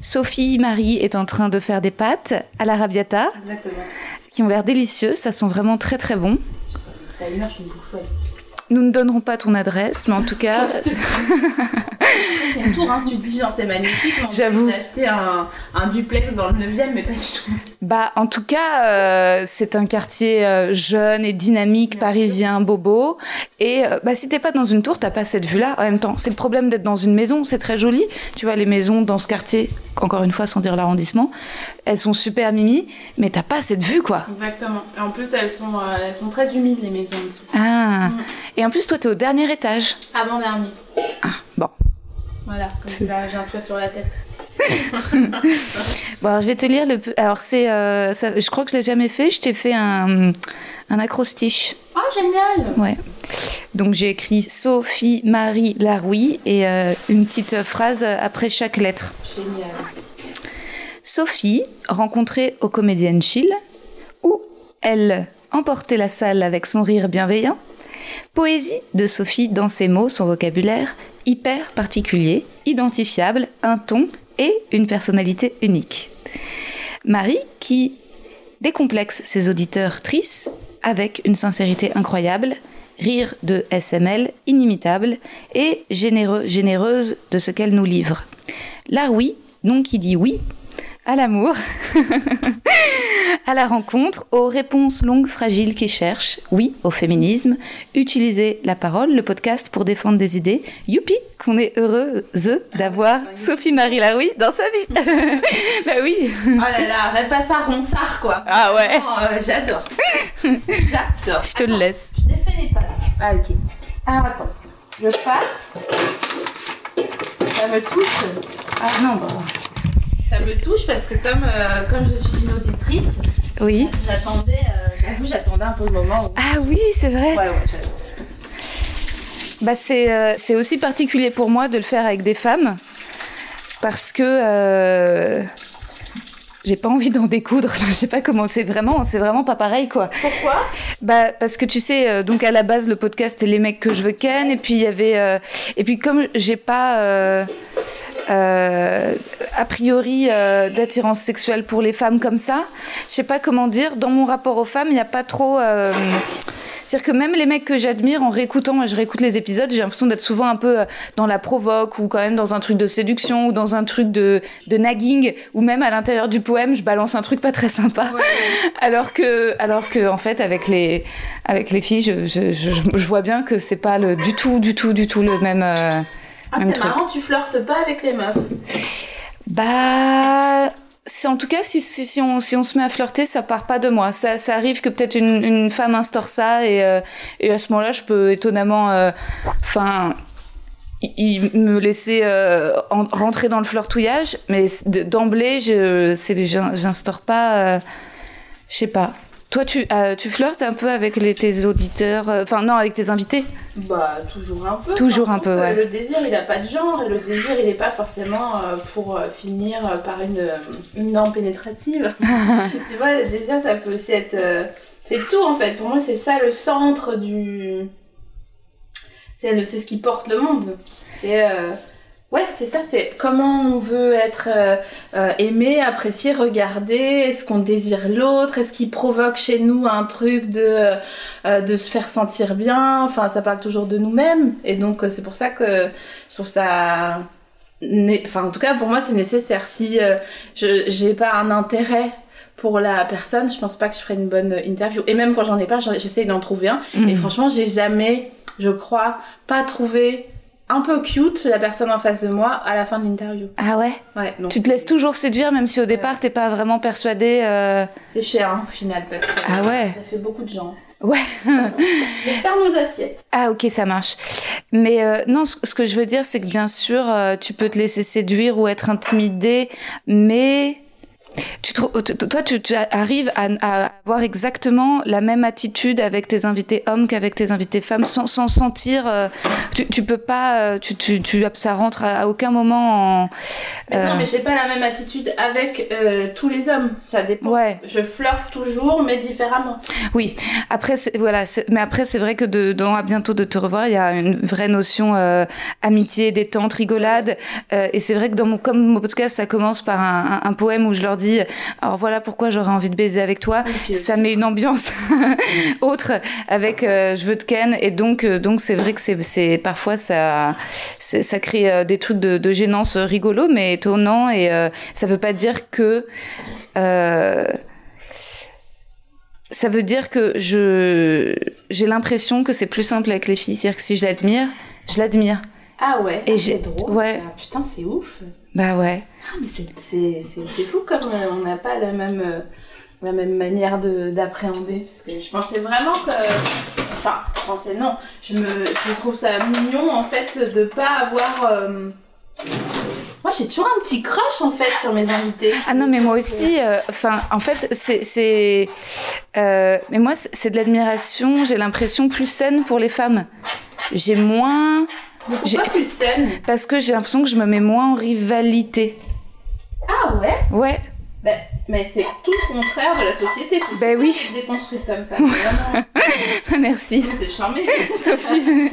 Sophie Marie est en train de faire des pâtes à l'arrabbiata. Qui ont l'air délicieuses, ça sent vraiment très très bon. Nous ne donnerons pas ton adresse, mais en tout cas. c'est une tour, hein. tu dis genre c'est magnifique. J'avoue. J'ai acheté un, un, duplex dans le 9e, mais pas du tout. Bah, en tout cas, euh, c'est un quartier euh, jeune et dynamique, parisien, bobo. Et euh, bah, si t'es pas dans une tour, t'as pas cette vue-là. En même temps, c'est le problème d'être dans une maison, c'est très joli. Tu vois, les maisons dans ce quartier, encore une fois, sans dire l'arrondissement, elles sont super mimi, mais t'as pas cette vue, quoi. Exactement. Et en plus, elles sont, elles sont très humides, les maisons. Ah. Mm. Et en plus, toi, t'es au dernier étage. Avant-dernier. Ah, bon. Voilà, comme ça, j'ai un toit sur la tête. bon, alors, je vais te lire le. Alors, c'est. Euh, je crois que je l'ai jamais fait. Je t'ai fait un, un acrostiche. Oh, génial Ouais. Donc, j'ai écrit Sophie Marie Laroui et euh, une petite phrase après chaque lettre. Génial. Sophie, rencontrée au Comédienne Chill, où elle emportait la salle avec son rire bienveillant. Poésie de Sophie dans ses mots, son vocabulaire, hyper particulier, identifiable, un ton et une personnalité unique. Marie qui décomplexe ses auditeurs tristes avec une sincérité incroyable, rire de SML inimitable et généreuse de ce qu'elle nous livre. La oui, nom qui dit oui, à l'amour, à la rencontre, aux réponses longues, fragiles qui cherchent, oui au féminisme, utiliser la parole, le podcast pour défendre des idées. Youpi, qu'on est heureuse d'avoir Sophie-Marie Laroui dans sa vie. bah oui. Oh là là, repasse à Ronsard quoi. Ah ouais. Oh, euh, J'adore. J'adore. Je te le laisse. Je défais les pattes. Ah ok. Alors attends, je passe. Ça me touche. Ah non, bon. Ça me touche parce que comme, euh, comme je suis une auditrice, oui. j'attendais, euh, j'avoue, j'attendais un peu le moment où... Ah oui, c'est vrai. Ouais, ouais, bah, c'est, euh, c'est aussi particulier pour moi de le faire avec des femmes parce que j'ai pas envie d'en découdre. je sais pas comment. C'est vraiment, c'est vraiment pas pareil, quoi. Pourquoi? Bah parce que tu sais, euh, donc à la base le podcast c'est les mecs que je veux ken, et puis il y avait, euh, et puis comme j'ai pas euh, euh, a priori euh, d'attirance sexuelle pour les femmes comme ça. Je sais pas comment dire. Dans mon rapport aux femmes, il n'y a pas trop. Euh, c'est-à-dire que même les mecs que j'admire, en réécoutant, moi je réécoute les épisodes, j'ai l'impression d'être souvent un peu dans la provoque ou quand même dans un truc de séduction ou dans un truc de, de nagging ou même à l'intérieur du poème, je balance un truc pas très sympa. Ouais. alors que, alors que en fait, avec les, avec les filles, je, je, je, je vois bien que c'est pas le, du tout, du tout, du tout le même. Ah, c'est marrant, tu flirtes pas avec les meufs. Bah. En tout cas, si, si, si, on, si on se met à flirter, ça part pas de moi. Ça, ça arrive que peut-être une, une femme instaure ça et, euh, et à ce moment-là, je peux étonnamment. Enfin. Euh, il me laisser euh, en, rentrer dans le flirtouillage, mais d'emblée, je j'instaure pas. Euh, je sais pas. Toi, tu, euh, tu flirtes un peu avec les, tes auditeurs, enfin non, avec tes invités? Bah, toujours un peu. Toujours un peu, ouais. Le désir, il n'a pas de genre, et le désir, il n'est pas forcément euh, pour euh, finir par une, une norme pénétrative. tu vois, le désir, ça peut aussi être. Euh, c'est tout en fait. Pour moi, c'est ça le centre du. C'est ce qui porte le monde. C'est. Ouais, c'est ça, c'est comment on veut être euh, euh, aimé, apprécié, regardé, est-ce qu'on désire l'autre, est-ce qu'il provoque chez nous un truc de, euh, de se faire sentir bien, enfin ça parle toujours de nous-mêmes, et donc c'est pour ça que je trouve ça... Enfin en tout cas pour moi c'est nécessaire, si je j'ai pas un intérêt pour la personne, je pense pas que je ferais une bonne interview, et même quand j'en ai pas, j'essaie d'en trouver un, mmh. et franchement j'ai jamais, je crois, pas trouvé un peu cute la personne en face de moi à la fin de l'interview. Ah ouais Ouais. Donc tu te laisses toujours séduire même si au départ t'es pas vraiment persuadé. Euh... C'est cher hein, au final parce que ah ouais. ça fait beaucoup de gens. Ouais. Faire nos assiettes. Ah ok, ça marche. Mais euh, non, ce, ce que je veux dire, c'est que bien sûr, euh, tu peux te laisser séduire ou être intimidé, mais tu toi, tu, tu arrives à, à avoir exactement la même attitude avec tes invités hommes qu'avec tes invités femmes, sans, sans sentir. euh, tu, tu peux pas. euh, Tu, tu, tu, ça rentre à, aucun moment en. Mais euh, Non, mais j'ai pas la même attitude avec euh, tous les hommes. Ça dépend. Ouais. Je flirte toujours, mais différemment. Oui, après, voilà, mais après, c'est vrai que de, dans À bientôt de te revoir, il y a une vraie notion euh, amitié, détente, rigolade. Euh, et c'est vrai que dans mon, comme mon podcast, ça commence par un, un- un poème où je leur dis Alors voilà pourquoi j'aurais envie de baiser avec toi. Ça met une ambiance autre avec euh, Je veux te ken. Et donc, euh, donc c'est vrai que c'est, c'est parfois ça, ça crée euh, des trucs de, de gênance rigolos, mais étonnants. Et euh, ça veut pas dire que. euh, ça veut dire que je j'ai l'impression que c'est plus simple avec les filles. C'est-à-dire que si je l'admire, je l'admire. Ah ouais, Et ah, j'ai- c'est drôle. ouais. ça. Putain, c'est ouf. Bah ouais. Ah, mais c'est- fou comme euh, on n'a pas la même, euh, la même manière de- d'appréhender. Parce que je pensais vraiment que. Enfin, je pensais non. Je, me, je trouve ça mignon en fait de pas avoir. euh, Moi j'ai toujours un petit crush en fait sur mes invités. Ah non, mais moi aussi, euh, enfin, en fait, c'est. euh, mais moi, c'est de l'admiration, j'ai l'impression, plus saine pour les femmes. J'ai moins. Pourquoi plus saine Parce que j'ai l'impression que je me mets moins en rivalité. Ah ouais Ouais, Bah, Mais c'est tout le contraire de la société. C'est Ben oui. déconstruite comme ça. Vraiment, merci, c'est charmé. Sophie.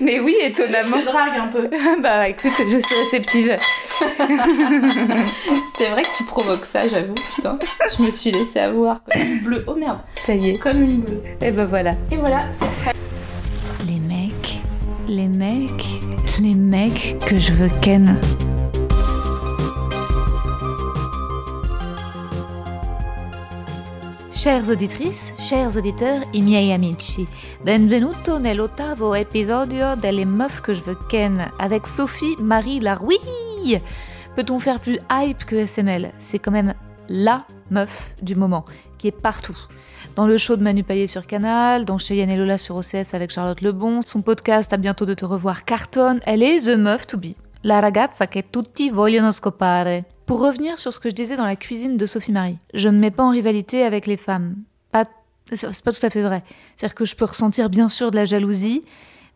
mais oui, Je étonnamment. te drague un peu. bah écoute, je suis réceptive. C'est vrai que tu provoques ça, j'avoue. Putain, je me suis laissée avoir comme une bleue. Oh merde, Ça y est. comme une bleue. Et ben voilà. Et voilà, c'est prêt. Les mecs, les mecs, les mecs que je veux ken. Chères auditrices, chers auditeurs, i miei amici, benvenuto nell'ottavo episodio delle meufs que je veux ken avec Sophie Marie Larouille. Peut-on faire plus hype que SML C'est quand même la meuf du moment, qui est partout. Dans le show de Manu Payet sur Canal, dans Cheyenne et Lola sur OCS avec Charlotte Lebon, son podcast À bientôt de te revoir cartonne, elle est the meuf to be. La ragazza che tutti vogliono scopare. Pour revenir sur ce que je disais dans la cuisine de Sophie Marie, je ne me mets pas en rivalité avec les femmes. Pas, c'est pas tout à fait vrai. C'est-à-dire que je peux ressentir bien sûr de la jalousie,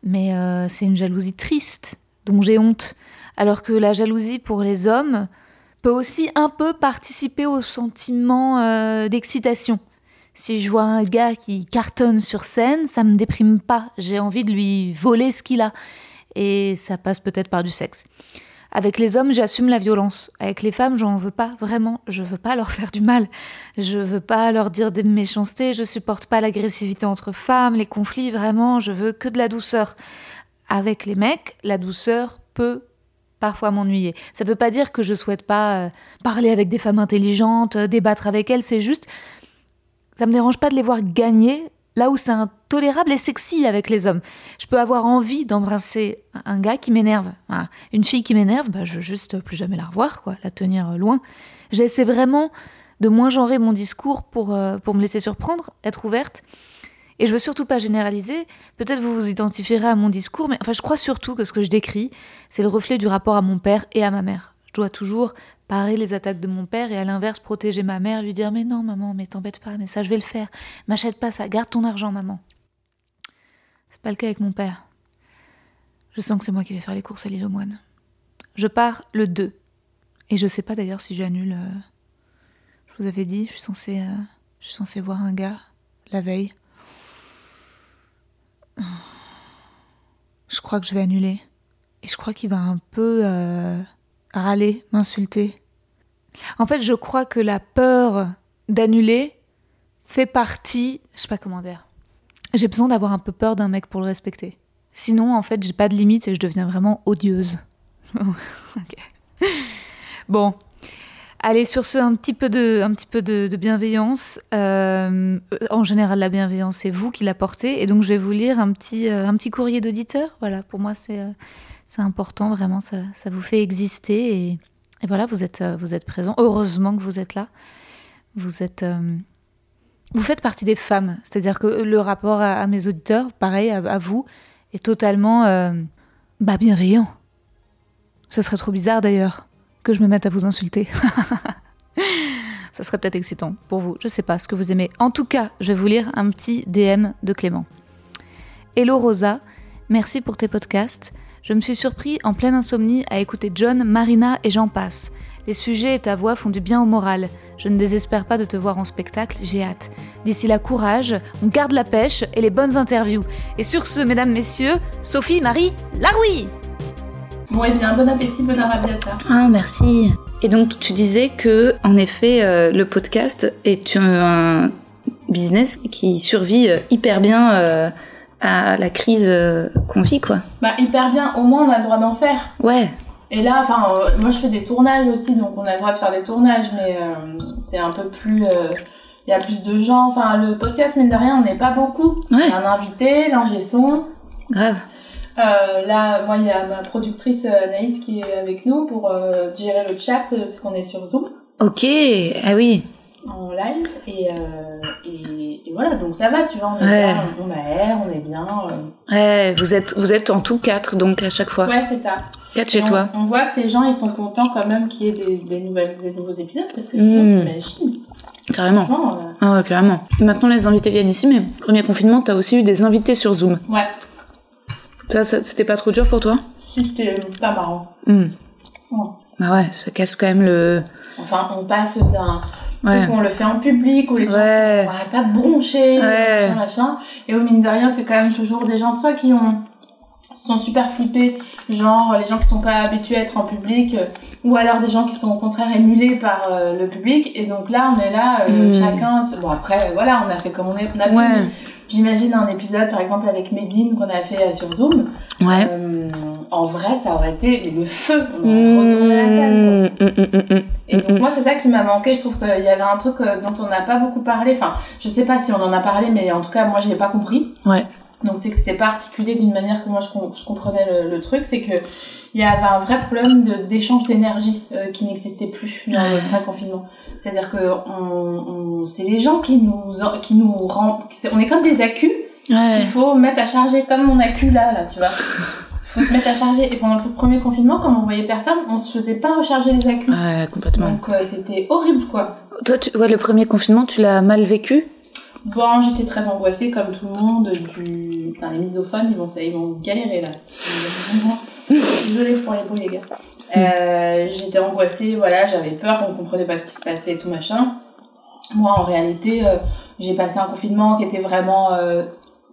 mais euh, c'est une jalousie triste, dont j'ai honte. Alors que la jalousie pour les hommes peut aussi un peu participer au sentiment euh, d'excitation. Si je vois un gars qui cartonne sur scène, ça me déprime pas. J'ai envie de lui voler ce qu'il a. Et ça passe peut-être par du sexe. Avec les hommes, j'assume la violence. Avec les femmes, j'en veux pas vraiment. Je veux pas leur faire du mal. Je veux pas leur dire des méchancetés. Je supporte pas l'agressivité entre femmes, les conflits. Vraiment, je veux que de la douceur. Avec les mecs, la douceur peut parfois m'ennuyer. Ça veut pas dire que je souhaite pas euh, parler avec des femmes intelligentes, euh, débattre avec elles. C'est juste, ça me dérange pas de les voir gagner là où c'est intolérable et sexy avec les hommes. Je peux avoir envie d'embrasser un gars qui m'énerve. Une fille qui m'énerve, bah, je veux juste plus jamais la revoir, quoi, la tenir loin. J'essaie vraiment de moins genrer mon discours pour, euh, pour me laisser surprendre, être ouverte. Et je veux surtout pas généraliser. Peut-être vous vous identifierez à mon discours, mais enfin, je crois surtout que ce que je décris, c'est le reflet du rapport à mon père et à ma mère. Je dois toujours parer les attaques de mon père et à l'inverse protéger ma mère, lui dire mais non maman, mais t'embête pas, mais ça je vais le faire. M'achète pas ça, garde ton argent maman. C'est pas le cas avec mon père. Je sens que c'est moi qui vais faire les courses à l'île aux moines. Je pars le 2. Et je sais pas d'ailleurs si j'annule. euh, Je vous avais dit, je suis censée, euh, je suis voir un gars la veille. Je crois que je vais annuler. Et je crois qu'il va un peu euh, râler, m'insulter. En fait, je crois que la peur d'annuler fait partie. Je sais pas comment dire. J'ai besoin d'avoir un peu peur d'un mec pour le respecter. Sinon, en fait, j'ai pas de limite et je deviens vraiment odieuse. Ok. Bon. Allez, sur ce, un petit peu de, un petit peu de bienveillance. Euh, en général, la bienveillance, c'est vous qui la portez. Et donc, je vais vous lire un petit, euh, un petit courrier d'auditeur. Voilà, pour moi, c'est euh, c'est important, vraiment, ça, vous fait exister. Et, voilà, vous êtes, euh, vous êtes présent. Heureusement que vous êtes là. Vous êtes, euh, vous faites partie des femmes. C'est-à-dire que le rapport à, mes auditeurs, pareil, à, à vous, est totalement euh, bah, bienveillant. Ce serait trop bizarre d'ailleurs que je me mette à vous insulter. Ça serait peut-être excitant pour vous. Je sais pas ce que vous aimez. En tout cas, je vais vous lire un petit DM de Clément. Hello Rosa, merci pour tes podcasts. Je me suis surpris en pleine insomnie à écouter John, Marina et j'en passe. Les sujets et ta voix font du bien au moral. Je ne désespère pas de te voir en spectacle, j'ai hâte. D'ici là, courage, on garde la pêche et les bonnes interviews. Et sur ce, mesdames, messieurs, Sophie, Marie, Laroui Bon, et bien, bon appétit, bon arabiata. Ah, merci. Et donc, tu disais que, en effet, euh, le podcast est un business qui survit euh, hyper bien euh, à la crise euh, qu'on vit, quoi. Bah, hyper bien, au moins on a le droit d'en faire. Ouais. Et là, enfin, euh, moi je fais des tournages aussi, donc on a le droit de faire des tournages, mais euh, c'est un peu plus. euh, Il y a plus de gens. Enfin, le podcast, mine de rien, on n'est pas beaucoup. Il Ouais. y a un invité, l'ingé son. Grave. Là, moi, il y a ma productrice Anaïs qui est avec nous pour gérer le chat, parce qu'on est sur Zoom Ok. Ah oui. En live. Et, euh, et, et voilà, donc ça va, tu vois, on est Ouais. bien, on aère, on est bien. euh. Ouais, vous êtes, vous êtes en tout quatre, donc à chaque fois. Ouais, c'est ça. Quatre Et chez on, toi. On voit que les gens, ils sont contents quand même qu'il y ait des, des, nouvelles, des nouveaux épisodes, parce que sinon, Mm. t'imagines. Carrément. Euh, Ah ouais, carrément. Maintenant, les invités viennent ici, mais premier confinement, t'as aussi eu des invités sur Zoom. ouais, Ça, ça c'était pas trop dur pour toi? Si c'était pas marrant. Hmm. Ouais. Bah ouais, ça casse quand même le. Enfin, on passe d'un Ouais. où on le fait en public, où les gens Ouais. sont- pas de broncher, Ouais. machin, machin. Et au mine de rien, c'est quand même toujours des gens, soit qui ont sont super flippés, genre les gens qui sont pas habitués à être en public, euh, ou alors des gens qui sont au contraire émulés par euh, le public. Et donc là, on est là, euh, Mm. chacun. se- Bon après, voilà, on a fait comme on est. On a Ouais. J'imagine un épisode, par exemple, avec Medine qu'on a fait euh, sur Zoom. Ouais. Euh, en vrai, ça aurait été le feu. On aurait retourné la salle. quoi. Et donc moi c'est ça qui m'a manqué, je trouve qu'il y avait un truc euh, dont on n'a pas beaucoup parlé, enfin je sais pas si on en a parlé mais en tout cas moi je l'ai pas compris. Ouais. Donc c'est que c'était pas articulé d'une manière que moi je, com- je comprenais le, le truc, c'est que il y avait un vrai problème de- d'échange d'énergie euh, qui n'existait plus dans le vrai confinement. C'est-à-dire que on, on, c'est les gens qui nous qui nous rend, c'est- on est comme des accus Ouais. qu'il faut mettre à charger comme mon accu là là tu vois. Il faut se mettre à charger et pendant le premier confinement comme on voyait personne, on se faisait pas recharger les accus. Ouais, complètement. Donc euh, c'était horrible quoi. Toi, tu... ouais, le premier confinement, tu l'as mal vécu? Bon, j'étais très angoissée comme tout le monde du... Putain, les misophones, ils vont, ils vont galérer là. Désolée pour les beaux les gars. Euh, j'étais angoissée, voilà, j'avais peur, on comprenait pas ce qui se passait et tout machin. Moi, en réalité, euh, j'ai passé un confinement qui était vraiment euh,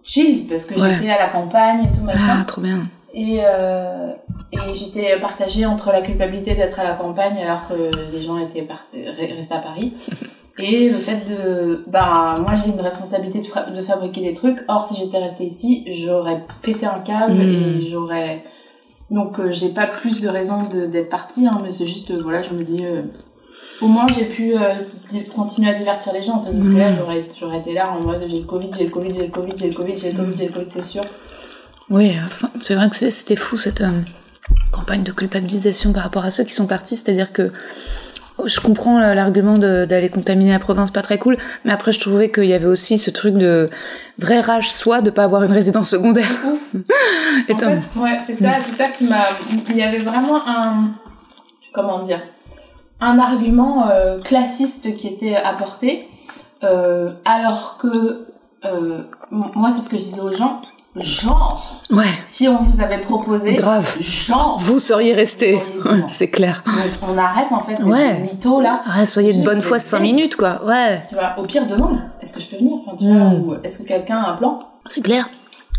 chill parce que Ouais. j'étais à la campagne et tout machin. Ah, trop bien. Et, et j'étais partagée entre la culpabilité d'être à la campagne alors que les gens étaient restés à Paris. Et le fait de... Bah, moi j'ai une responsabilité de, fabriquer des trucs. Or, si j'étais restée ici, j'aurais pété un câble Mm. et j'aurais... Donc, euh, j'ai pas plus de raison de- d'être partie, hein, mais c'est juste, euh, voilà, je me dis... euh, au moins, j'ai pu continuer à divertir les gens. Tandis que là, Mm. j'aurais, j'aurais été là en mode j'ai le Covid, j'ai le Covid, j'ai le Covid, j'ai le Covid, j'ai le Covid, j'ai le Covid, c'est sûr. Oui, enfin, c'est vrai que c'était fou cette campagne de culpabilisation par rapport à ceux qui sont partis. C'est-à-dire que je comprends l'argument d'aller contaminer la province, pas très cool, mais après je trouvais qu'il y avait aussi ce truc de vraie rage soi de pas avoir une résidence secondaire. Ouf. Et En fait, ouais, c'est ça, c'est ça qui m'a. Il y avait vraiment un. Comment dire Un argument euh, classiste qui était apporté, euh, alors que. euh, moi, c'est ce que je disais aux gens. Genre, Ouais, si on vous avait proposé. grave. Genre. Vous seriez resté. C'est clair. Donc, on arrête en fait Ouais. les mythos là. Ah, soyez de bonne foi des 5 dingues. minutes, quoi. Ouais, Tu vois, au pire, demande. Est-ce que je peux venir? Enfin, tu vois, Mm. ou Est-ce que quelqu'un a un plan? C'est clair.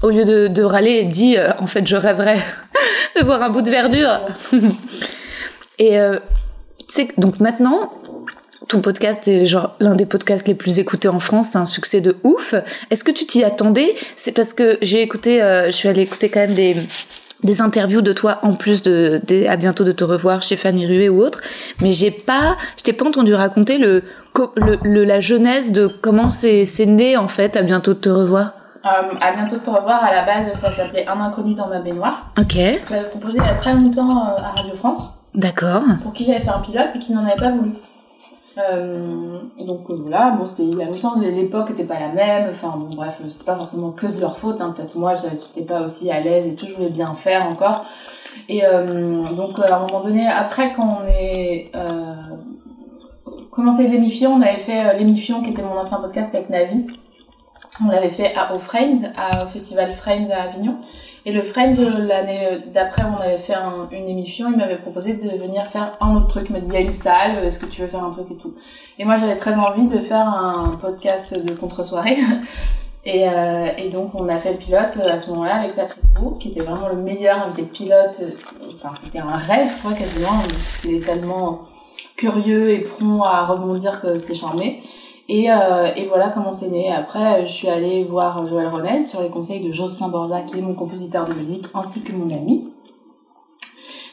Au lieu de, de râler, dis euh, en fait je rêverais de voir un bout de verdure. Et euh, tu sais, que- donc maintenant, ton podcast est genre l'un des podcasts les plus écoutés en France, c'est un succès de ouf. Est-ce que tu t'y attendais? C'est parce que j'ai écouté, euh, je suis allée écouter quand même des des interviews de toi en plus de, de- à bientôt de te revoir chez Fanny Rué ou autre, mais j'ai pas, je t'ai pas entendu raconter le, le, le- la genèse de comment c'est c'est né en fait à bientôt de te revoir. Euh, À bientôt de te revoir. À la base, ça s'appelait Un inconnu dans ma baignoire. Ok, Je l'avais proposé il y a très longtemps euh, à Radio France. d'accord. pour qui j'avais fait un pilote et qui n'en avait pas voulu. Euh, donc euh, voilà, bon, c'était il y a longtemps, l'époque n'était pas la même, enfin bon, bref, c'était pas forcément que de leur faute, hein. peut-être moi j'étais pas aussi à l'aise et tout, je voulais bien faire encore. Et euh, donc à un moment donné, après quand on est euh, commencé l'émission, on avait fait l'émission qui était mon ancien podcast avec Navi, on l'avait fait à, au Frames, à, au festival Frames à Avignon. Et le Frames, l'année d'après, on avait fait une émission, il m'avait proposé de venir faire un autre truc. Il m'a dit, il y a une salle, est-ce que tu veux faire un truc et tout. Et moi, j'avais très envie de faire un podcast de contre-soirée. Et, euh, donc, on a fait le pilote à ce moment-là avec Patrick Beau, qui était vraiment le meilleur invité de pilote. Enfin, c'était un rêve, quoi, quasiment, parce qu'il est tellement curieux et prompt à rebondir que c'était charmé. Et, euh, et voilà comment c'est né. Après, je suis allée voir Joël Ronez sur les conseils de Jocelyn Borda, qui est mon compositeur de musique, ainsi que mon ami.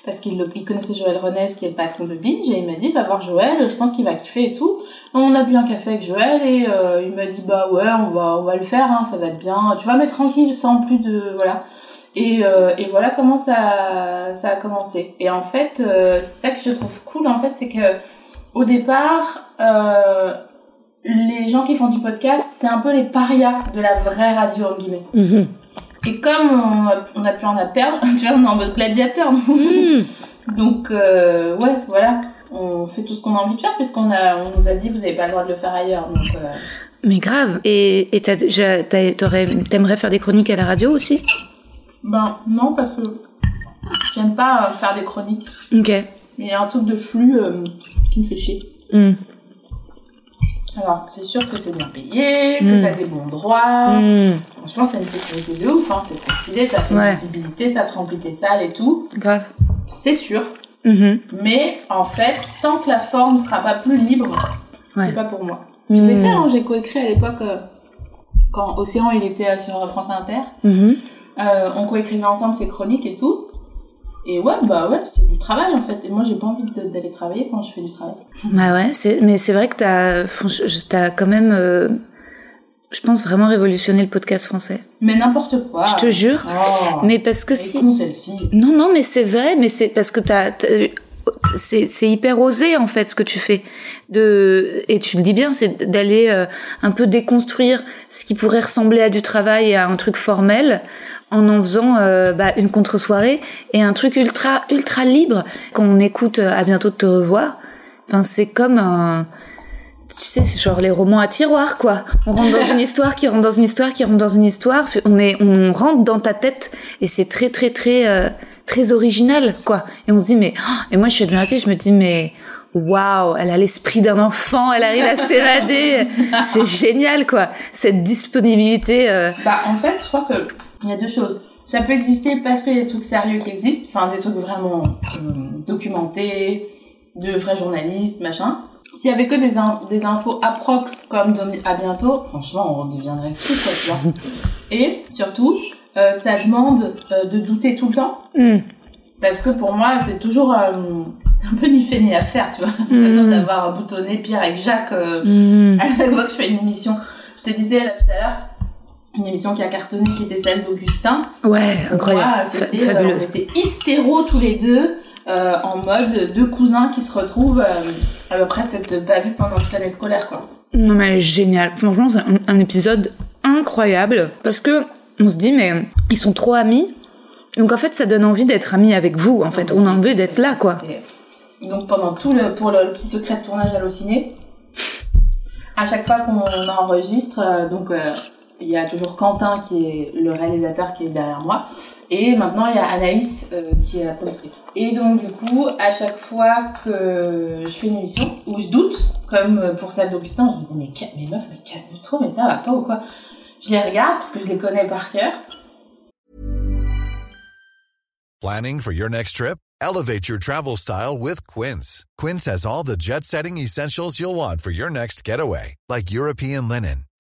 Parce qu'il il connaissait Joël Ronez, qui est le patron de Binge, et il m'a dit, va voir Joël, je pense qu'il va kiffer et tout. On a bu un café avec Joël, et euh, il m'a dit, bah ouais, on va, on va le faire, hein, ça va être bien. Tu vas mettre tranquille, sans plus de... Voilà. Et, euh, et voilà comment ça, ça a commencé. Et en fait, c'est ça que je trouve cool, en fait, c'est que au départ... les gens qui font du podcast, c'est un peu les parias de la vraie radio, en guillemets. Mhm. Et comme on a, on a plus rien à perdre, tu vois, on est en mode gladiateur. Mhm. Donc, euh, ouais, voilà. On fait tout ce qu'on a envie de faire, puisqu'on a, on nous a dit, vous n'avez pas le droit de le faire ailleurs. Donc, euh... Mais grave. Et, t'aimerais faire des chroniques à la radio aussi? Ben, non, parce que j'aime pas euh, faire des chroniques. Ok. Il y a un truc de flux euh, qui me fait chier. Mm. Alors, c'est sûr que c'est bien payé, que tu t'as des bons droits. Mm. Franchement, c'est une sécurité de ouf, hein. c'est trop stylé, ça fait une visibilité, ça te remplit tes salles et tout. Grave. C'est sûr. Mm-hmm. Mais en fait, tant que la forme sera pas plus libre, c'est pas pour moi. Je l'ai mm. fait, hein, j'ai coécrit à l'époque, euh, quand Océan il était sur France Inter. Mm-hmm. Euh, on coécrivait ensemble ses chroniques et tout. Et ouais, bah ouais, c'est du travail en fait. Et moi, j'ai pas envie d'aller travailler quand je fais du travail. Bah ouais, mais c'est vrai que t'as as quand même, euh, je pense, vraiment révolutionné le podcast français. Mais n'importe quoi. Je te jure. Oh. mais parce que si. celle-ci. Non, non, mais c'est vrai, mais c'est parce que t'as. c'est hyper osé en fait ce que tu fais de et tu le dis bien c'est d'aller euh, un peu déconstruire ce qui pourrait ressembler à du travail et à un truc formel en en faisant euh, bah, une contre-soirée et un truc ultra ultra libre. Quand on écoute euh, à bientôt de te revoir, enfin c'est comme un tu sais, c'est genre les romans à tiroir, quoi. On rentre dans une histoire, qui rentre dans une histoire, qui rentre dans une histoire. On est, on rentre dans ta tête et c'est très, très, très, euh, très original, quoi. Et on se dit, mais, oh, et moi, je suis admirative, je me dis, mais, waouh, elle a l'esprit d'un enfant, elle arrive à s'évader. c'est génial, quoi. Cette disponibilité. Bah, en fait, je crois que il y a deux choses. Ça peut exister parce qu'il y a des trucs sérieux qui existent, enfin des trucs vraiment euh, documentés, de vrais journalistes, machin. S'il y avait que des, des infos approx comme à bientôt, franchement, on deviendrait fou, quoi, tu vois. Et surtout, euh, ça demande euh, de douter tout le temps. Hmm. Parce que pour moi, c'est toujours, c'est un peu ni fait ni à faire, tu vois. J'ai l'impression hmm. d'avoir boutonné Pierre avec Jacques à chaque fois que je fais une émission. Je te disais là tout à l'heure, une émission qui a cartonné, qui était celle d'Augustin. Ouais, incroyable, c'était, euh, fabuleuse. on était hystéro tous les deux, euh, en mode deux cousins qui se retrouvent euh, après s'être pas vus pendant toute l'année scolaire, quoi. Non mais elle est géniale. Franchement, c'est un, épisode incroyable parce que on se dit mais ils sont trop amis. Donc en fait, ça donne envie d'être amis avec vous. En fait, on a envie d'être là, quoi. Donc pendant tout le pour le, petit secret de tournage à l'ociné, à chaque fois qu'on enregistre, donc il y a toujours Quentin qui est le réalisateur qui est derrière moi. Et maintenant, il y a Anaïs euh, qui est la productrice. Et donc, du coup, à chaque fois que je fais une émission où je doute, comme pour celle d'Augustin, je me dis, mais, mais meuf, mais calme-toi, mais ça va pas ou quoi? Je les regarde parce que je les connais par cœur. Planning for your next trip? Elevate your travel style with Quince. Quince has all the jet setting essentials you'll want for your next getaway, like European linen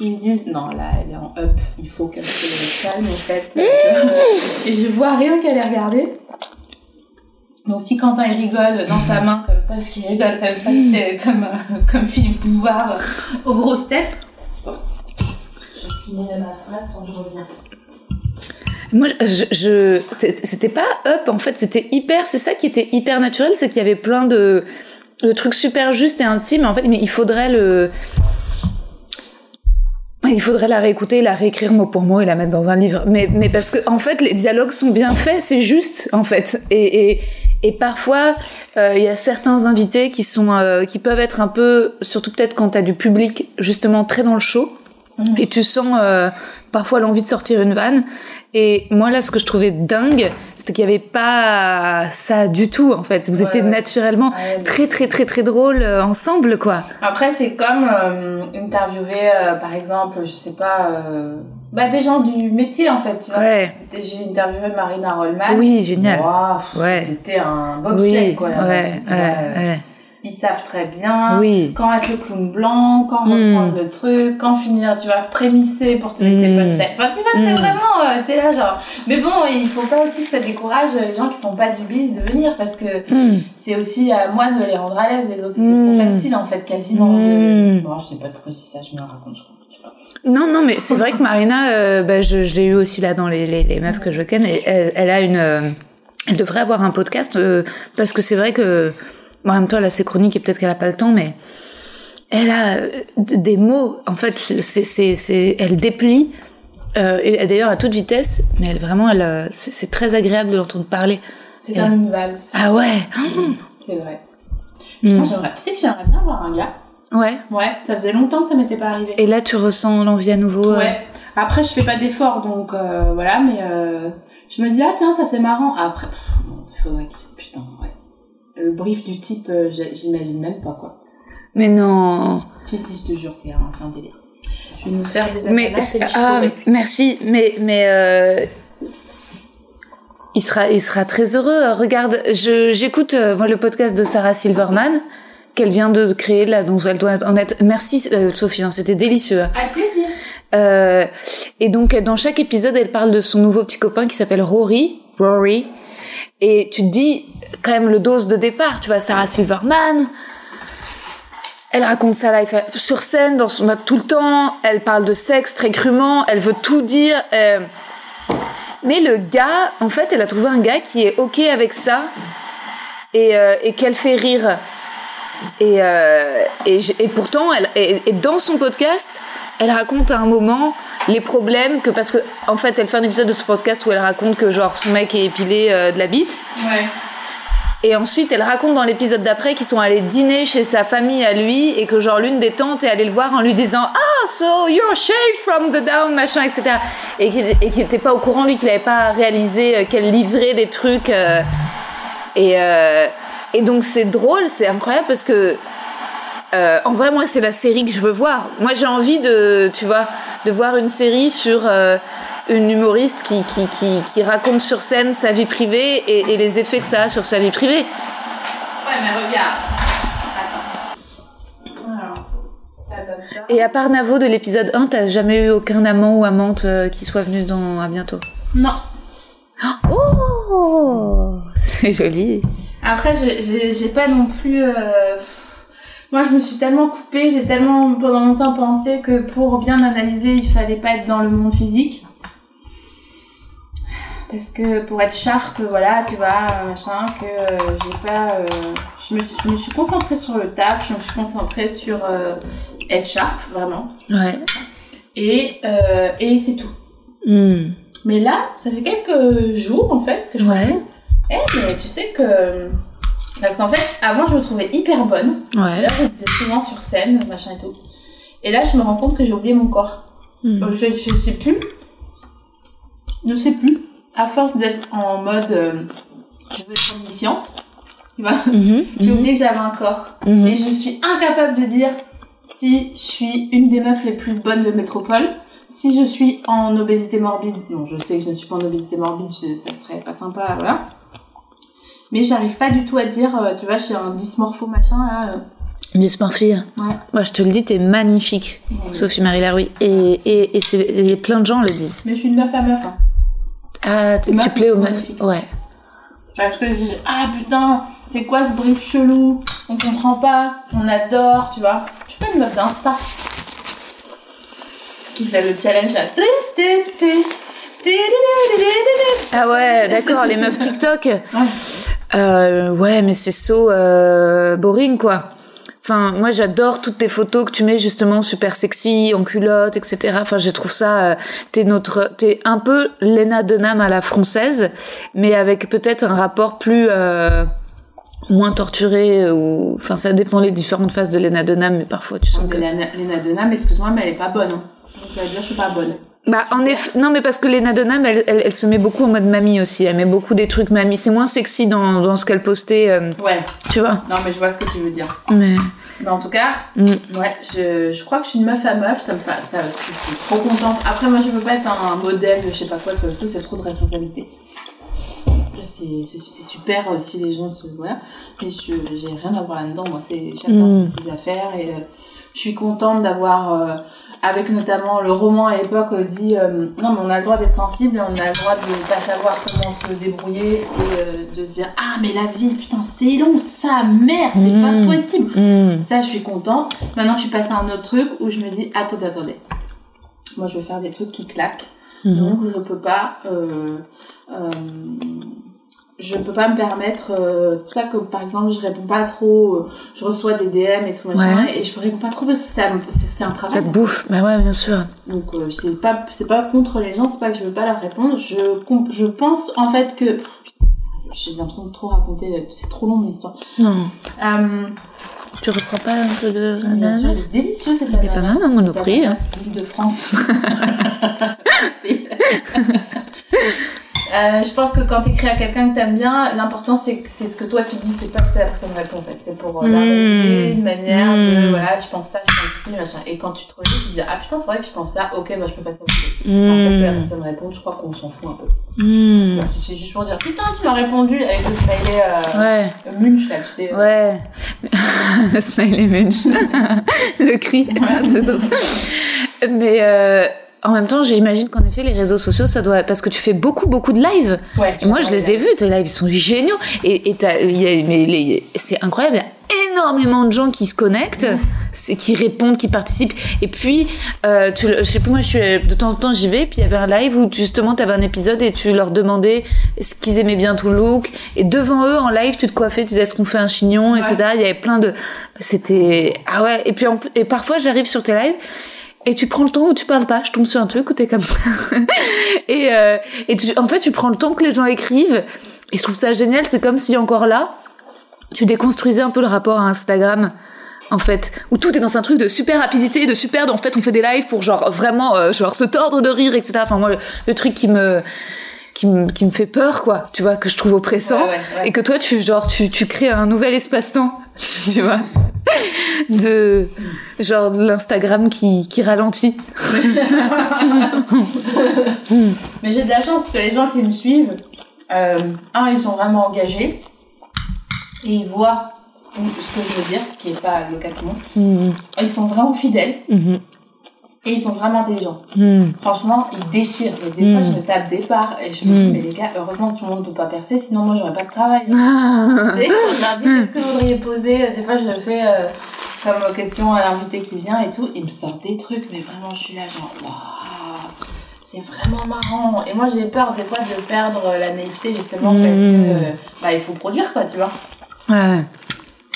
Ils se disent non là elle est en up, il faut qu'elle se calme en fait. et je vois rien qu'à les regarder. Donc si Quentin il rigole dans sa main comme ça, parce qu'il rigole comme ça, c'est comme, euh, comme Philippe Bouvard euh, aux grosses têtes. Je finirai ma phrase quand je reviens. Moi, je, je- c'était pas up en fait, c'était hyper. C'est ça qui était hyper naturel, c'est qu'il y avait plein de, de trucs super justes et intimes. En fait, mais il faudrait le, il faudrait la réécouter, la réécrire mot pour mot et la mettre dans un livre. Mais, mais parce que en fait, les dialogues sont bien faits, c'est juste en fait. Et, et, et parfois, euh, il y a certains invités qui sont, euh, qui peuvent être un peu, surtout peut-être quand t'as du public justement très dans le show, et tu sens euh, parfois l'envie de sortir une vanne. Et moi là, ce que je trouvais dingue, c'était qu'il n'y avait pas ça du tout en fait. Vous Ouais, étiez ouais. naturellement Ouais, mais- très très très très drôles euh, ensemble quoi. Après, c'est comme euh, interviewer, euh, par exemple, je sais pas, bah, des gens du métier en fait, tu vois. Ouais. J'ai interviewé Marina Rollman. Oui, génial. C'était un bobsleigh Oui, quoi. ouais, Ils savent très bien Oui. quand être le clown blanc, quand Mm. reprendre le truc, quand finir, tu vois, prémisser pour te laisser Mm. punchline. Enfin, tu vois, c'est Mm. vraiment, euh, t'es là genre. Mais bon, il faut pas aussi que ça décourage les gens qui sont pas du biz de venir parce que Hmm. c'est aussi à moi de les rendre à l'aise, les autres. C'est trop facile en fait, quasiment. De- Bon, je sais pas pourquoi je dis ça, je me raconte, je crois. Non, non, mais c'est vrai que Marina, euh, bah, je, je l'ai eu aussi là dans les, les, les meufs que je ken, et elle, elle a une, euh, elle devrait avoir un podcast euh, parce que c'est vrai que, en même temps, elle a ses chroniques et peut-être qu'elle a pas le temps, mais elle a euh, des mots. En fait, c'est, c'est, c'est, elle déplie. Euh, et d'ailleurs à toute vitesse, mais elle vraiment, elle, euh, c'est, c'est très agréable de l'entendre parler. C'est comme une valse. Ah ouais, C'est vrai. Putain, j'aimerais, tu sais que j'aimerais bien avoir un gars. ouais. Ouais, ça faisait longtemps que ça m'était pas arrivé. Et là, tu ressens l'envie à nouveau. euh, Ouais. Après, je fais pas d'efforts, donc euh, voilà, mais je me dis, ah tiens, ça c'est marrant. Après, il faudrait qu'il. Le brief du type, euh, j'imagine même pas quoi. Mais non. Si, si, je te jure, c'est un, un délire. Je vais nous faire des Mais ah, merci, mais mais euh, il sera il sera très heureux. Regarde, je j'écoute euh, le podcast de Sarah Silverman qu'elle vient de créer là, donc elle doit en être. Merci euh, Sophie, hein, c'était délicieux. Avec plaisir. Euh, et donc dans chaque épisode, elle parle de son nouveau petit copain qui s'appelle Rory, Rory. Et tu te dis quand même le dose de départ, tu vois, Sarah Silverman. Elle raconte sa life sur scène, dans son, tout le temps. Elle parle de sexe très crûment. Elle veut tout dire. euh. Mais le gars, en fait, elle a trouvé un gars qui est ok avec ça et, euh, qu'elle fait rire. Et, euh, pourtant, et, dans son podcast, elle raconte un moment les problèmes que parce que en fait, elle fait un épisode de ce podcast où elle raconte que genre son mec est épilé euh, de la bite. Ouais. Et ensuite, elle raconte dans l'épisode d'après qu'ils sont allés dîner chez sa famille à lui et que genre l'une des tantes est allée le voir en lui disant Ah, so you're shaved from the down, machin, etc. Et qu'il et qu'il était pas au courant, lui, qu'il avait pas réalisé euh, qu'elle livrait des trucs. euh, et, euh, et donc, c'est drôle, c'est incroyable parce que. Euh, en vrai, moi, c'est la série que je veux voir. Moi, j'ai envie de, tu vois, de voir une série sur euh, une humoriste qui, qui, qui, qui raconte sur scène sa vie privée et, et les effets que ça a sur sa vie privée. Ouais, mais regarde. Attends. Alors, ça donne ça. Et à part Navo de l'épisode 1, t'as jamais eu aucun amant ou amante euh, qui soit venu dans À bientôt? Non. Oh C'est joli. Après, j'ai- pas non plus. euh, Moi, je me suis tellement coupée, j'ai tellement pendant longtemps pensé que pour bien analyser, il fallait pas être dans le monde physique. Parce que pour être sharp, voilà, tu vois, machin, que euh, j'ai pas. euh, je, me suis, je me suis concentrée sur le taf, je me suis concentrée sur euh, être sharp, vraiment. Ouais. Et, et c'est tout. Hmm. Mais là, ça fait quelques jours en fait que je Ouais. Eh, mais tu sais que. Parce qu'en fait, avant, je me trouvais hyper bonne. Ouais. Là, je disais souvent sur scène, machin et tout. Et là, je me rends compte que j'ai oublié mon corps. Hmm. Euh, Je, je sais plus. Je sais plus. À force d'être en mode. euh, je veux être omnisciente. Tu vois Mhm, J'ai mhm, oublié que j'avais un corps. mhm. Et je suis incapable de dire si je suis une des meufs les plus bonnes de métropole. Si je suis en obésité morbide, non, je sais que je ne suis pas en obésité morbide, je- ça serait pas sympa, voilà mais j'arrive pas du tout à dire, euh, tu vois, je suis un dysmorpho machin là. Euh. Dysmorphie. Ouais. Moi, je te le dis, t'es magnifique. Sophie Marie Laroui. Et, et, et, plein de gens le disent. Mais je suis une meuf à meuf. Hein. Ah, tu, plais aux meufs. Ouais. Parce que je dis, ah putain, c'est quoi ce brief chelou? On comprend pas, on adore, tu vois. Je suis pas une meuf d'Insta. Qui fait le challenge là. Ah ouais, d'accord, les meufs TikTok. Ouais. Euh, ouais, mais c'est so euh, boring, quoi. Enfin, moi, j'adore toutes tes photos que tu mets justement super sexy, en culotte, etc. Enfin, je trouve ça. euh, t'es notre, t'es un peu Lena Dunham à la française, mais avec peut-être un rapport plus moins torturé ou. Enfin, ça dépend les différentes phases de Lena Dunham, mais parfois tu sens que. Léna Dunham, excuse-moi, mais elle est pas bonne. Hein. Donc, je suis pas bonne. Bah, en effet, non, mais parce que Lena Dunham, elle, elle, elle se met beaucoup en mode mamie aussi. Elle met beaucoup des trucs mamie. C'est moins sexy dans, dans ce qu'elle postait, euh, Ouais, tu vois. non, mais je vois ce que tu veux dire. Mais. Mais en tout cas, Mm. ouais, je, je crois que je suis une meuf à meuf, ça me fait, ça, je suis trop contente. Après, moi, je veux pas être un, un modèle de je sais pas quoi, parce que ça, c'est trop de responsabilité. C'est super si les gens se. Voilà. Mais je- j'ai rien à voir là-dedans, moi, c'est chacun Mm. fait ses affaires et euh, je suis contente d'avoir. euh, avec notamment le roman à l'époque euh, dit euh, non mais on a le droit d'être sensible et on a le droit de pas savoir comment se débrouiller et euh, de se dire ah mais la vie putain c'est long ça merde c'est Mm. pas possible Mm. ça, je suis contente. Maintenant, je suis passée à un autre truc où je me dis, attendez, attendez. Moi, je veux faire des trucs qui claquent. Mhm. Donc, je peux pas... Euh, je peux pas me permettre... euh, c'est pour ça que, par exemple, je réponds pas trop... euh, je reçois des DM et tout, machin, et je réponds pas trop parce que ça c'est un Ça travail. te bouffe. Bah ouais, bien sûr. Donc, euh, c'est pas, c'est pas contre les gens, c'est pas que je veux pas leur répondre. Je, je pense, en fait, que... J'ai l'impression de trop raconter, c'est trop long, mes histoires. Non. Euh, Tu reprends pas un peu de Si, bien sûr, ananas c'est délicieux cette C'était pas mal, hein, Monoprix, ananas d'Île de France. Euh, je pense que quand tu écris à quelqu'un que t'aimes bien, l'important c'est que c'est ce que toi tu dis, c'est pas ce que la personne répond en fait. C'est pour euh, Mm. verbaliser une manière de Mm. voilà, je pense ça, je pense ci, machin. Et quand tu te redis, tu te dis ah putain, c'est vrai que je pense ça, ok, bah je peux passer à autre chose. En fait, que la Mm. personne réponde, je crois qu'on s'en fout un peu. C'est juste pour dire putain, tu m'as répondu avec le smiley euh, Ouais, munch là, tu sais. euh, ouais. Le smiley munch. Le cri. C'est drôle. Mais euh, en même temps, j'imagine qu'en effet, les réseaux sociaux, ça doit. Parce que tu fais beaucoup, beaucoup de lives. Ouais, Et moi, je les ai vus, tes lives, ils sont géniaux. Et, les- c'est incroyable, il y a énormément de gens qui se connectent, qui répondent, qui participent. Et puis, euh, tu, je sais plus, moi, je suis, de temps en temps, j'y vais, puis il y avait un live où justement, tu avais un épisode et tu leur demandais ce qu'ils aimaient bien ton look. Et devant eux, en live, tu te coiffais, tu disais est-ce qu'on fait un chignon, etc. Il y avait plein de. C'était. Ah ouais, et puis en et parfois, j'arrive sur tes lives. Et tu prends le temps où tu parles pas, je tombe sur un truc où comme ça. et euh, et en fait, tu prends le temps que les gens écrivent. Et je trouve ça génial, c'est comme si encore là, tu déconstruisais un peu le rapport à Instagram. En fait, où tout est dans un truc de super rapidité, de super. En fait, on fait des lives pour genre vraiment, euh, genre se tordre de rire, etc. Enfin moi, le truc qui me qui me, qui me fait peur, quoi. Tu vois, que je trouve oppressant. Ouais, ouais, ouais. Et que toi, tu genre tu, tu crées un nouvel espace-temps. tu vois, de genre l'Instagram qui qui ralentit. Mais j'ai de la chance parce que les gens qui me suivent, euh, un, ils sont vraiment engagés et ils voient ce que je veux dire, ce qui n'est pas le cas de tout le monde. Mhm. Ils sont vraiment fidèles Mhm. Et ils sont vraiment intelligents. Mhm. Franchement, ils déchirent. Et des fois, Mm. je me tape des parts et je me dis, Mm. mais les gars, heureusement que tout le monde ne peut pas percer, sinon moi, j'aurais pas de travail. tu sais, quand je leur dis, qu'est-ce que vous voudriez poser? Des fois, je le fais euh, comme question à l'invité qui vient et tout. Ils me sortent des trucs, mais vraiment, je suis là, genre, waouh, c'est vraiment marrant. Et moi, j'ai peur des fois de perdre la naïveté, justement, parce que euh, bah, il faut produire, quoi, tu vois. Ouais.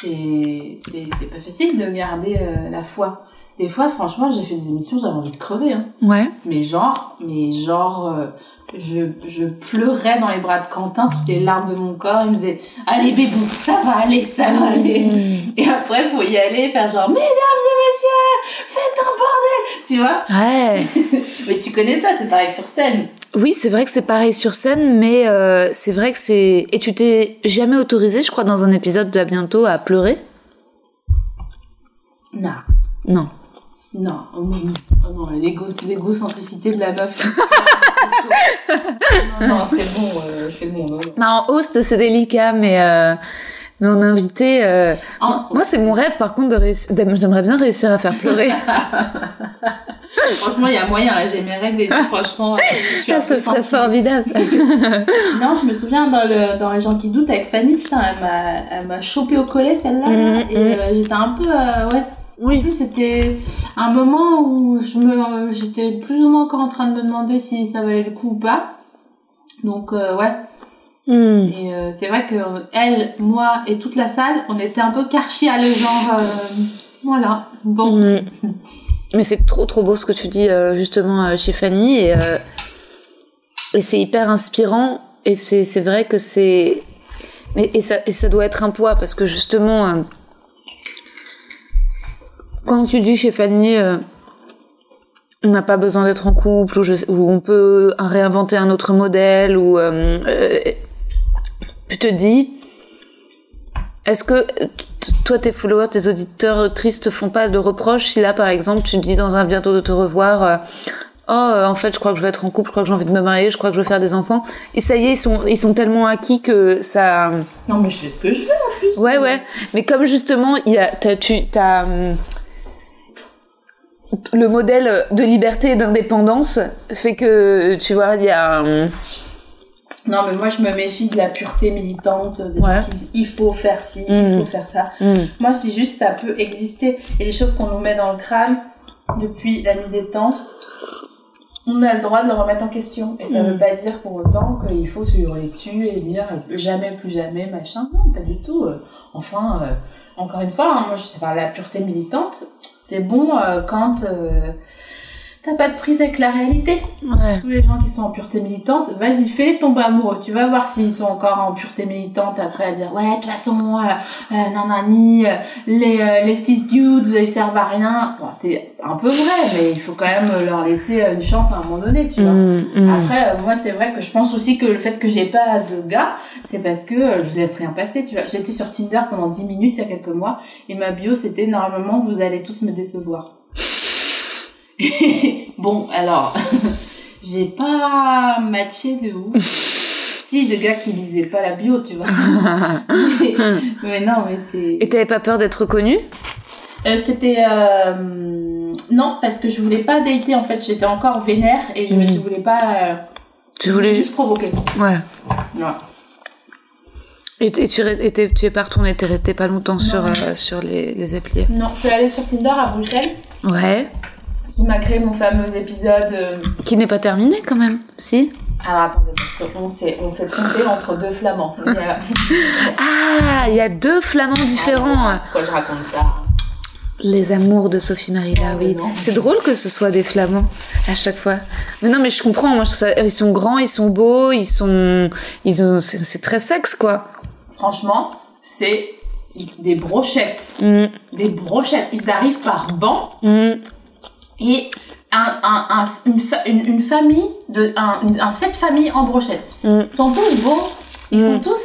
C'est pas facile de garder euh, la foi. Des fois, franchement, j'ai fait des émissions, j'avais envie de crever. Hein. Ouais. Mais genre, mais genre, euh, je, je pleurais dans les bras de Quentin, toutes les larmes de mon corps. Il me disait, allez bébou, ça va aller, ça va aller. Et après, faut y aller, faire genre, mesdames et messieurs, faites un bordel, tu vois. Ouais. Mais tu connais ça, c'est pareil sur scène. Oui, c'est vrai que c'est pareil sur scène, mais euh, c'est vrai que c'est. Et tu t'es jamais autorisé, je crois, dans un épisode de À bientôt, à pleurer? Non. Non. Non, oh non, oh l'égocentricité de la meuf. non, non, c'est bon, euh, c'est bon. non, non. En host, c'est délicat, mais. euh, Mais en invité, euh, En- moi c'est mon rêve par contre de réussir. J'aimerais bien réussir à faire pleurer. Franchement, il y a moyen, là, j'ai mes règles et tout, franchement. je suis Ah, ça peu serait sensible. formidable. Non, je me souviens dans, le, dans Les gens qui doutent avec Fanny, putain, elle m'a, elle m'a chopé au collet celle-là. là, Mhm, et euh, j'étais un peu. euh, ouais. En Oui. plus, c'était un moment où je me, j'étais plus ou moins encore en train de me demander si ça valait le coup ou pas. Donc, euh, ouais. Hmm. Et euh, c'est vrai que elle, moi et toute la salle, on était un peu karchi à le genre. euh, voilà. Bon. Mm. Mais c'est trop trop beau ce que tu dis justement chez Fanny et, et c'est hyper inspirant et c'est c'est vrai que c'est mais et ça et ça doit être un poids parce que justement quand tu dis chez Fanny euh, on n'a pas besoin d'être en couple ou, je- ou on peut réinventer un autre modèle ou euh, euh, je te dis est-ce que toi, tes followers, tes auditeurs, auditrices te font pas de reproches si là, par exemple, tu te dis dans un bientôt de te revoir, euh, oh, en fait, je crois que je vais être en couple, je crois que j'ai envie de me marier, je crois que je veux faire des enfants, et ça y est, ils sont, ils sont tellement acquis que ça. Non, mais je fais ce que je veux. Ouais, ouais. Mais comme justement, il y a, t'as, tu, t'as, hum, le modèle de liberté et d'indépendance fait que, tu vois, il y a. Non, mais moi, je me méfie de la pureté militante, des Ouais. qui disent il faut faire ci, il faut faire ça. hum, Moi, je dis juste ça peut exister. Et les choses qu'on nous met dans le crâne depuis la nuit des temps, on a le droit de le remettre en question. Et ça Mhm. veut pas dire pour autant qu'il faut se hurler dessus et dire jamais, plus jamais, machin. Non, pas du tout. Enfin, euh, encore une fois, hein, moi, je la pureté militante, c'est bon euh, quand euh, t'as pas de prise avec la réalité Ouais. tous les gens qui sont en pureté militante, vas-y, fais-les tomber amoureux. Tu vas voir s'ils sont encore en pureté militante après à dire, ouais, de toute façon, euh, euh, nanani, euh, les, euh, les six dudes, ils servent à rien. Bon, c'est un peu vrai, mais il faut quand même leur laisser une chance à un moment donné, tu vois. Hum, hum. Après, euh, moi, c'est vrai que je pense aussi que le fait que j'ai pas de gars, c'est parce que euh, je laisse rien passer, tu vois. J'étais sur Tinder pendant 10 minutes il y a quelques mois, et ma bio, c'était normalement, vous allez tous me décevoir. bon, alors, j'ai pas matché de ouf. si, de gars qui lisaient pas la bio, tu vois. mais, mais non, mais c'est... Et t'avais pas peur d'être reconnue? Euh, c'était euh, non parce que je voulais pas dater en fait j'étais encore vénère et je, Mhm. je voulais pas euh, Tu voulais juste provoquer Ouais. Ouais. Et, tu, et tu es pas retournée, t'es resté pas longtemps sur, euh, sur les, les applis. non je suis allée sur Tinder à Bruxelles Ouais. Ce qui m'a créé mon fameux épisode euh, Qui n'est pas terminé quand même, si alors attendez parce qu'on s'est on s'est trompé entre deux flamands Il y a- Ah, il y a deux flamands différents. pourquoi je raconte ça Les amours de Sophie Marie Ah, non. C'est drôle que ce soit des flamands à chaque fois. Mais non, mais je comprends. Moi, je trouve ça. Ils sont grands, ils sont beaux, ils sont. Ils ont. C'est c'est très sexe, quoi. franchement c'est des brochettes Mm, des brochettes ils arrivent par banc mm. Et un, un, un- une, fa- une, une famille, de, un, sept familles en brochette. Mm. Ils sont tous beaux, ils Mm. sont tous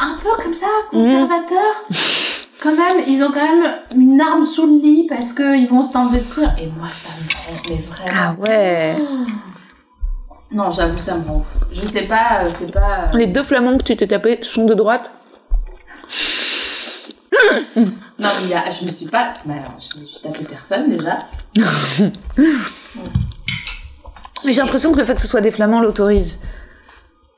un peu comme ça, conservateurs. Quand même, ils ont quand même une arme sous le lit parce qu'ils vont se tendre de tir. Et moi, ça me rend, mais Ah vraiment. ouais. Non, j'avoue, ça me rend. Je sais pas, euh, c'est pas. euh, Les deux flamands que tu t'es tapés sont de droite. Non, mais il y a, je me suis pas. Mais alors, je me suis tapé personne déjà. Mais j'ai l'impression que le fait que ce soit des flamands l'autorise.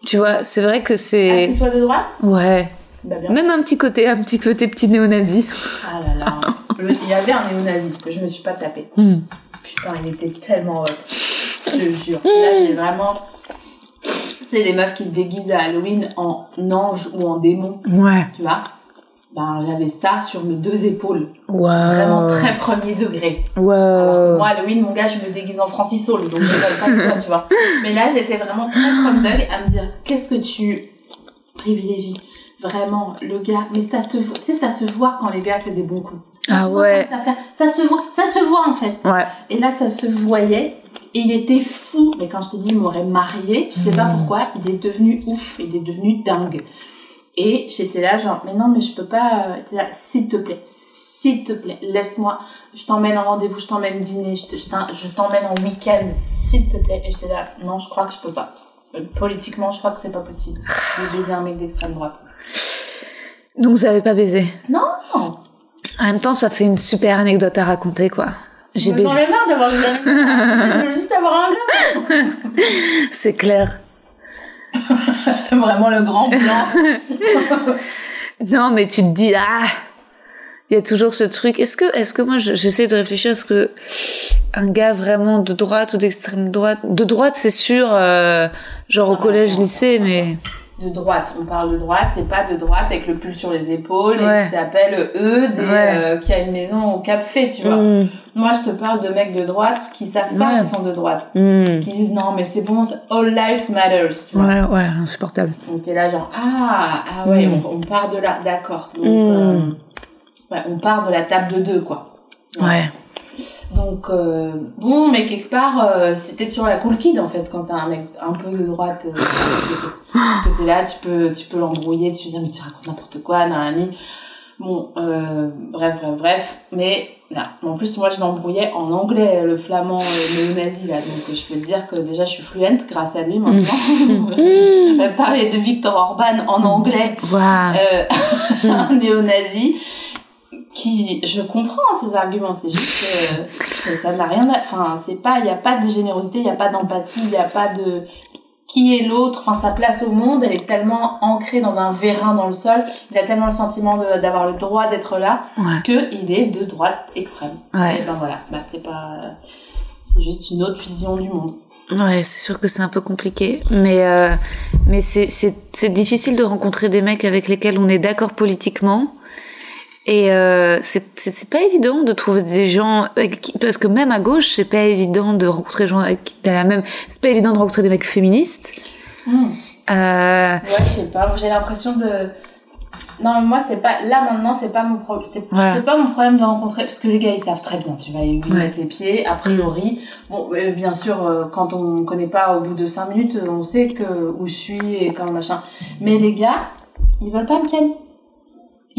Tu vois, c'est vrai que c'est. qu'ils soient de droite? Ouais. Bah bien. Même un petit côté, un petit côté petit néo-nazi. Ah là là. Le- Il y avait un néo-nazi que je me suis pas tapé. Mm. Putain, il était tellement hot. Je te jure. Là, j'ai vraiment. Tu sais, les meufs qui se déguisent à Halloween en ange ou en démon, Ouais. tu vois? Ben, j'avais ça sur mes deux épaules. Wow. Vraiment très premier degré. Wow. Alors que moi, Halloween, mon gars, je me déguise en Francis Saul, donc je ne pas toi, tu vois. Mais là, j'étais vraiment très crumble à me dire, qu'est-ce que tu privilégies? Vraiment, le gars, mais ça se voit, tu sais, ça se voit quand les gars, c'est des bons coups. Ça Ah se voit ouais. quand Ça, ça se voit, ça se voit en fait. Ouais. Et là, ça se voyait. Et il était fou. Mais quand je te dis, il m'aurait marié, je sais pas pourquoi, il est devenu ouf, il est devenu dingue. Et j'étais là, genre, mais non, mais je peux pas. euh, là, s'il te plaît, s'il te plaît, laisse-moi. Je t'emmène en rendez-vous, je t'emmène dîner, je te- je t'en- je t'emmène en week-end, s'il te plaît. Et j'étais là, non, je crois que je peux pas. Euh, Politiquement, je crois que c'est pas possible de baiser un mec d'extrême droite. Donc vous avez pas baisé? Non En même temps, ça fait une super anecdote à raconter, quoi. J'ai baisé. J'en ai marre d'avoir des anecdotes. Juste avoir un gars. C'est clair. Vraiment le grand blanc. Non, mais tu te dis, ah, il y a toujours ce truc. Est-ce que, est-ce que moi, je- j'essaie de réfléchir, est-ce que un gars vraiment de droite ou d'extrême droite, de droite, c'est sûr, euh, genre au collège, lycée, mais De droite, on parle de droite, c'est pas de droite avec le pull sur les épaules Ouais. et qui s'appelle eux, des, Ouais. euh, qui a une maison au Cap Fait, tu vois. Hmm, Moi, je te parle de mecs de droite qui savent pas Ouais. qu'ils sont de droite. hmm. Qui disent non, mais c'est bon, all life matters, tu vois. ouais, ouais, insupportable. Donc t'es là genre ah ah ouais Mm. on, on part de là d'accord donc Mm. euh, ouais, on part de la table de deux quoi Ouais. Donc euh, bon mais quelque part euh, c'était toujours la cool kid en fait quand t'as un mec un peu de droite euh, parce que t'es là tu peux tu peux l'embrouiller tu peux dire mais tu racontes n'importe quoi nanani. Bon euh, bref bref bref. Mais là en plus moi je l'embrouillais en anglais le flamand néo-nazi là. Donc je peux te dire que déjà je suis fluente grâce à lui maintenant. Elle parlait de Victor Orban en anglais, un néo-nazi, qui, je comprends ses arguments, c'est juste que ça- n'a rien à, enfin, c'est pas, il n'y a pas de générosité, il n'y a pas d'empathie, il n'y a pas de, qui est l'autre, enfin, sa place au monde, elle est tellement ancrée dans un vérin dans le sol, il a tellement le sentiment d'avoir le droit d'être là, Ouais. que il est de droite extrême. Ouais. Et ben voilà, bah, c'est pas, c'est juste une autre vision du monde. Ouais, c'est sûr que c'est un peu compliqué, mais euh, mais c'est c'est c'est difficile de rencontrer des mecs avec lesquels on est d'accord politiquement. Et euh, c'est pas évident de trouver des gens qui- parce que même à gauche c'est pas évident de rencontrer des gens avec qui la même c'est pas évident de rencontrer des mecs féministes. Hmm. Euh, Ouais, je sais pas, j'ai l'impression de. Non, mais moi, c'est pas. Là, maintenant, c'est pas mon problème. C'est pas mon problème de rencontrer. Parce que les gars, ils savent très bien, tu ils Ouais. mettent les pieds, a priori. Bon, euh, bien sûr, euh, quand on connaît pas au bout de 5 minutes, euh, on sait que où je suis et quand machin. Mais les gars, ils veulent pas me ken.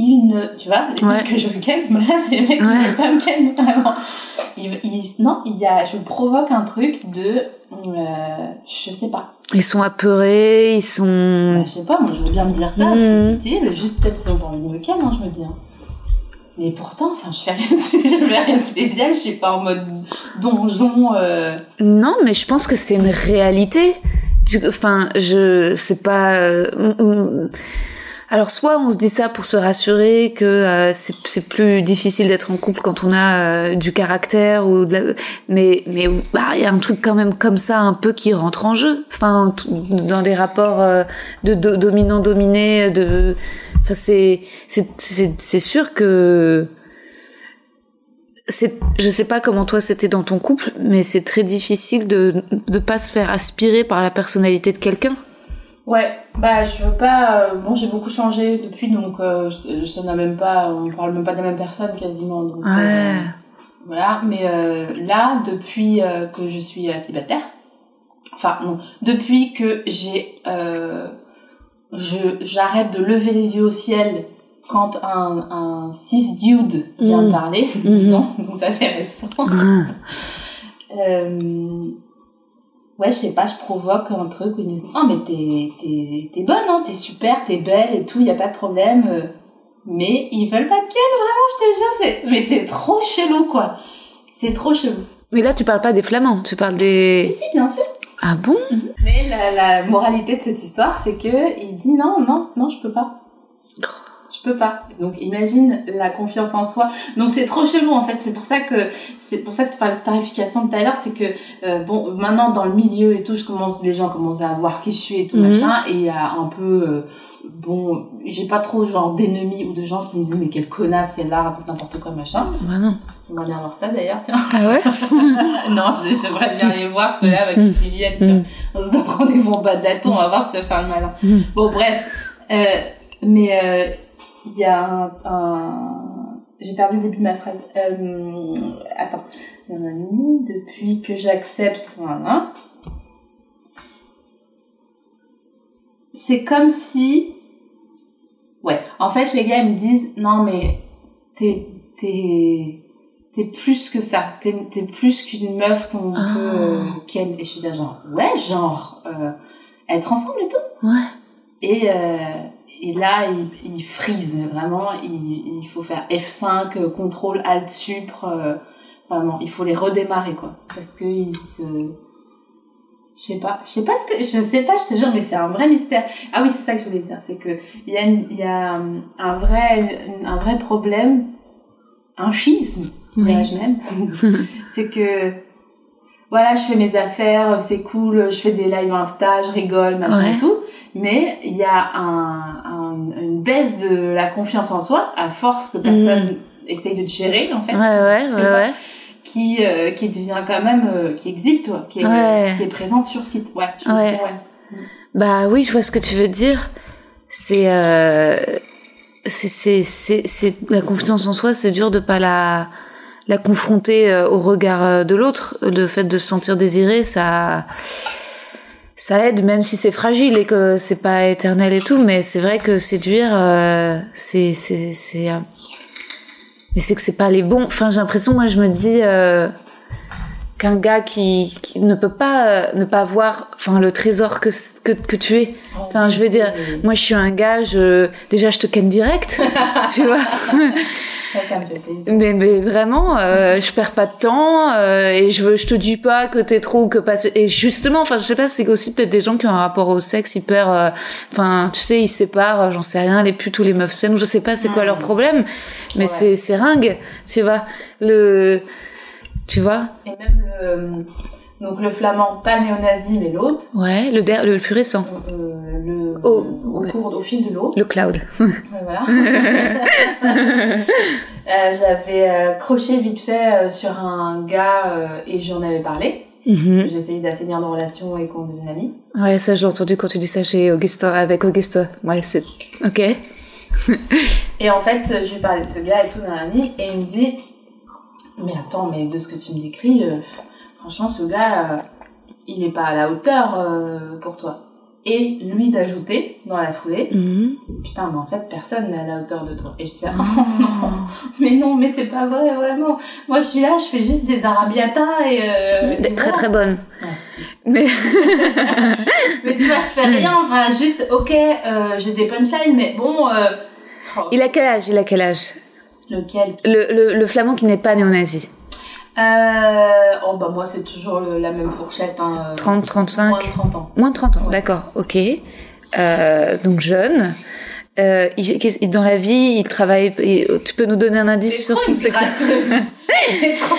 Ils ne. Tu vois, les Ouais. mecs que je ken, voilà, c'est les mecs qui Ouais. veulent pas me ken, vraiment. Ils, ils- non, il y a. Je provoque un truc de. euh, je sais pas. ils sont apeurés, ils sont Bah, je sais pas, moi je veux bien me dire ça, parce que c'est stylé, mais juste peut-être ils ont pas envie de me ken, hein, je me dis. hein. Mais pourtant, enfin, je fais rien, je fais rien de spécial, je suis pas en mode donjon. Euh... Non, mais je pense que c'est une réalité. Enfin, je c'est pas. euh. Alors, soit on se dit ça pour se rassurer que euh, c'est plus difficile d'être en couple quand on a euh, du caractère ou de la... mais mais bah il y a un truc quand même comme ça un peu qui rentre en jeu. Enfin, dans des rapports euh, de, do- dominant dominé de. Enfin, c'est c'est sûr que je sais pas comment toi c'était dans ton couple, mais c'est très difficile de de pas se faire aspirer par la personnalité de quelqu'un. Ouais, bah je veux pas. euh, bon, j'ai beaucoup changé depuis, donc euh, ça n'a même pas. On parle même pas de la même personne quasiment. Donc, euh, voilà, mais là, depuis que je suis célibataire, enfin non, depuis que j'ai, je j'arrête de lever les yeux au ciel quand un, un cis dude vient Mm. me parler, Mhm. disons, donc ça c'est récent. Euh, ouais, je sais pas, je provoque un truc où ils me disent Oh, mais t'es, t'es, t'es bonne, hein, t'es super, t'es belle et tout, y a pas de problème. euh, Mais ils veulent pas de Ken, vraiment, je te jure, c'est... mais c'est trop chelou, quoi. C'est trop chelou. Mais là, tu parles pas des flamands, tu parles Si, des. si, bien sûr. Ah bon? Mais la, la moralité de cette histoire, c'est que il dit non, non, non, je peux pas. Je peux pas. Donc imagine la confiance en soi. Donc c'est trop chelou en fait. C'est pour ça que c'est pour ça que tu parlais de starification de tout à l'heure, c'est que euh, bon maintenant dans le milieu et tout, je commence les gens commencent à voir qui je suis et tout Mhm. machin et il y a un peu euh, bon, j'ai pas trop genre d'ennemis ou de gens qui me disent mais quelle connasse celle-là raconte n'importe quoi machin. Bah non. J'aimerais bien voir ça d'ailleurs, tiens. Ah ouais? Non, j'ai- j'aimerais bien les voir ceux-là avec qui s'y viennent. tiens. On se donne rendez-vous en bas de on va voir si tu vas faire le malin. Mm. Bon, bref. Euh, mais euh, il y a un... un- J'ai perdu le début de ma phrase. Euh, attends. Depuis que j'accepte... Voilà. C'est comme si... Ouais. En fait, les gars, ils me disent, non, mais t'es... t'es t'es plus que ça. T'es, plus qu'une meuf qu'on Ah. peut euh, ken. Et je suis là genre, ouais, genre, euh, être ensemble et tout. Ouais. Et, euh, et là, il, il freeze, vraiment. Il, il faut faire F5, euh, contrôle, alt, supre. euh, vraiment, il faut les redémarrer, quoi. Parce que se... Je sais pas, je sais pas ce que, je sais pas, je te jure, mais c'est un vrai mystère. Ah oui, c'est ça que je voulais dire, c'est que il y a, une- y a euh, un vrai, un vrai problème, un schisme, dirais-je même. c'est que, voilà, je fais mes affaires, c'est cool, je fais des lives Insta, je rigole, machin Ouais. et tout. Mais il y a un, un- une baisse de la confiance en soi, à force que personne essaye de te gérer, en fait. Ouais, ouais, ouais, ouais. Qui, euh, qui devient quand même, euh, qui existe, qui est, Ouais. qui est présente sur site. Ouais, je Ouais. Bah oui, je vois ce que tu veux dire. C'est euh, c'est la confiance en soi, c'est dur de pas la la confronter euh, au regard de l'autre. Le fait de se sentir désiré, ça ça aide même si c'est fragile et que c'est pas éternel et tout, mais c'est vrai que séduire euh, c'est c'est c'est euh, mais c'est que c'est pas les bons. Enfin, j'ai l'impression moi je me dis euh, qu'un gars qui, qui ne peut pas euh, ne pas voir enfin le trésor que que, que tu es. Enfin, je veux dire, moi je suis un gars, je déjà je te ken direct, tu vois. Ça, ça me fait plaisir. Mais, mais vraiment, euh, je perds pas de temps euh, et je veux, je te dis pas que t'es trop ou que pas. Et justement, enfin, je sais pas, c'est aussi peut-être des gens qui ont un rapport au sexe hyper. euh, Enfin, tu sais, ils séparent, j'en sais rien, les putes ou les meufs saines, ou je sais pas c'est quoi Mm. leur problème, mais Ouais. c'est c'est ringue, tu vois. Le, tu vois. Et même le, donc le flamand, pas néo-nazi, mais l'autre, Ouais, le der- le plus récent, euh, le, Oh, au ouais. cours, au fil de l'eau. le cloud. Voilà. Euh, J'avais euh, croché vite fait euh, sur un gars et j'en avais parlé. Parce Mhm. que j'essayais d'assainir nos relations et qu'on devienne amis. Ouais, ça je l'ai entendu quand tu dis ça chez Augustin, avec Augustin. Ouais, c'est ok. Et en fait, je lui parlais de ce gars et tout, nanani, et il me dit Mais attends, mais de ce que tu me décris, franchement, ce gars, euh, il est pas à la hauteur euh, pour toi. Et lui d'ajouter dans la foulée Mhm. Putain, mais en fait, personne n'est à la hauteur de toi. Et je dis Oh non, mais non, mais c'est pas vrai, vraiment. Moi, je suis là, je fais juste des arabiatas et. Euh, Très voilà. très bonne. Merci. Mais Mais tu vois, je fais rien, enfin, juste, ok, euh, j'ai des punchlines, mais bon. Euh... oh, il a quel âge? Il a quel âge? Lequel? Le, le, le flamand qui n'est pas néo-nazi. Euh, oh bah moi c'est toujours le- la même fourchette. Hein, euh, 30, 35 Moins de 30 ans. Moins de 30 ans, Ouais. d'accord, ok. Euh, donc jeune. Euh, dans la vie, il travaille. il- tu peux nous donner un indice sur une secteur trop.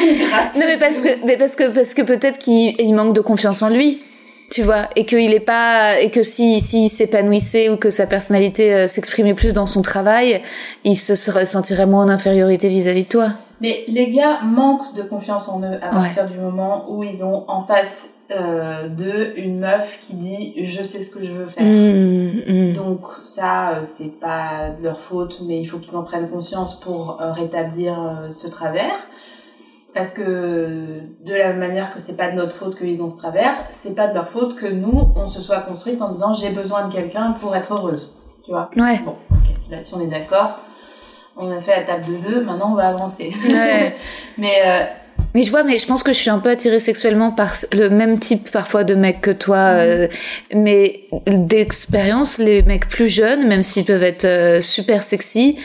Non, mais parce que, mais parce que, parce que peut-être qu'il il manque de confiance en lui, tu vois, et qu'il est pas, et que si, s'il s'épanouissait ou que sa personnalité euh, s'exprimait plus dans son travail, il se serait- sentirait moins en infériorité vis-à-vis de toi. Mais les gars manquent de confiance en eux à Ouais. partir du moment où ils ont en face euh, d'eux une meuf qui dit je sais ce que je veux faire. Mmh, mmh. Donc ça, euh, c'est pas de leur faute, mais il faut qu'ils en prennent conscience pour euh, rétablir ce travers. Parce que de la même manière que c'est pas de notre faute qu'ils ont ce travers, c'est pas de leur faute que nous, on se soit construite en disant j'ai besoin de quelqu'un pour être heureuse. Tu vois? Ouais. Bon, ok, si là-dessus on est d'accord. On a fait la table de deux, maintenant on va avancer. Ouais. mais euh, Mais je vois, mais je pense que je suis un peu attirée sexuellement par le même type parfois de mec que toi. euh, mais d'expérience, les mecs plus jeunes, même s'ils peuvent être euh, super sexy,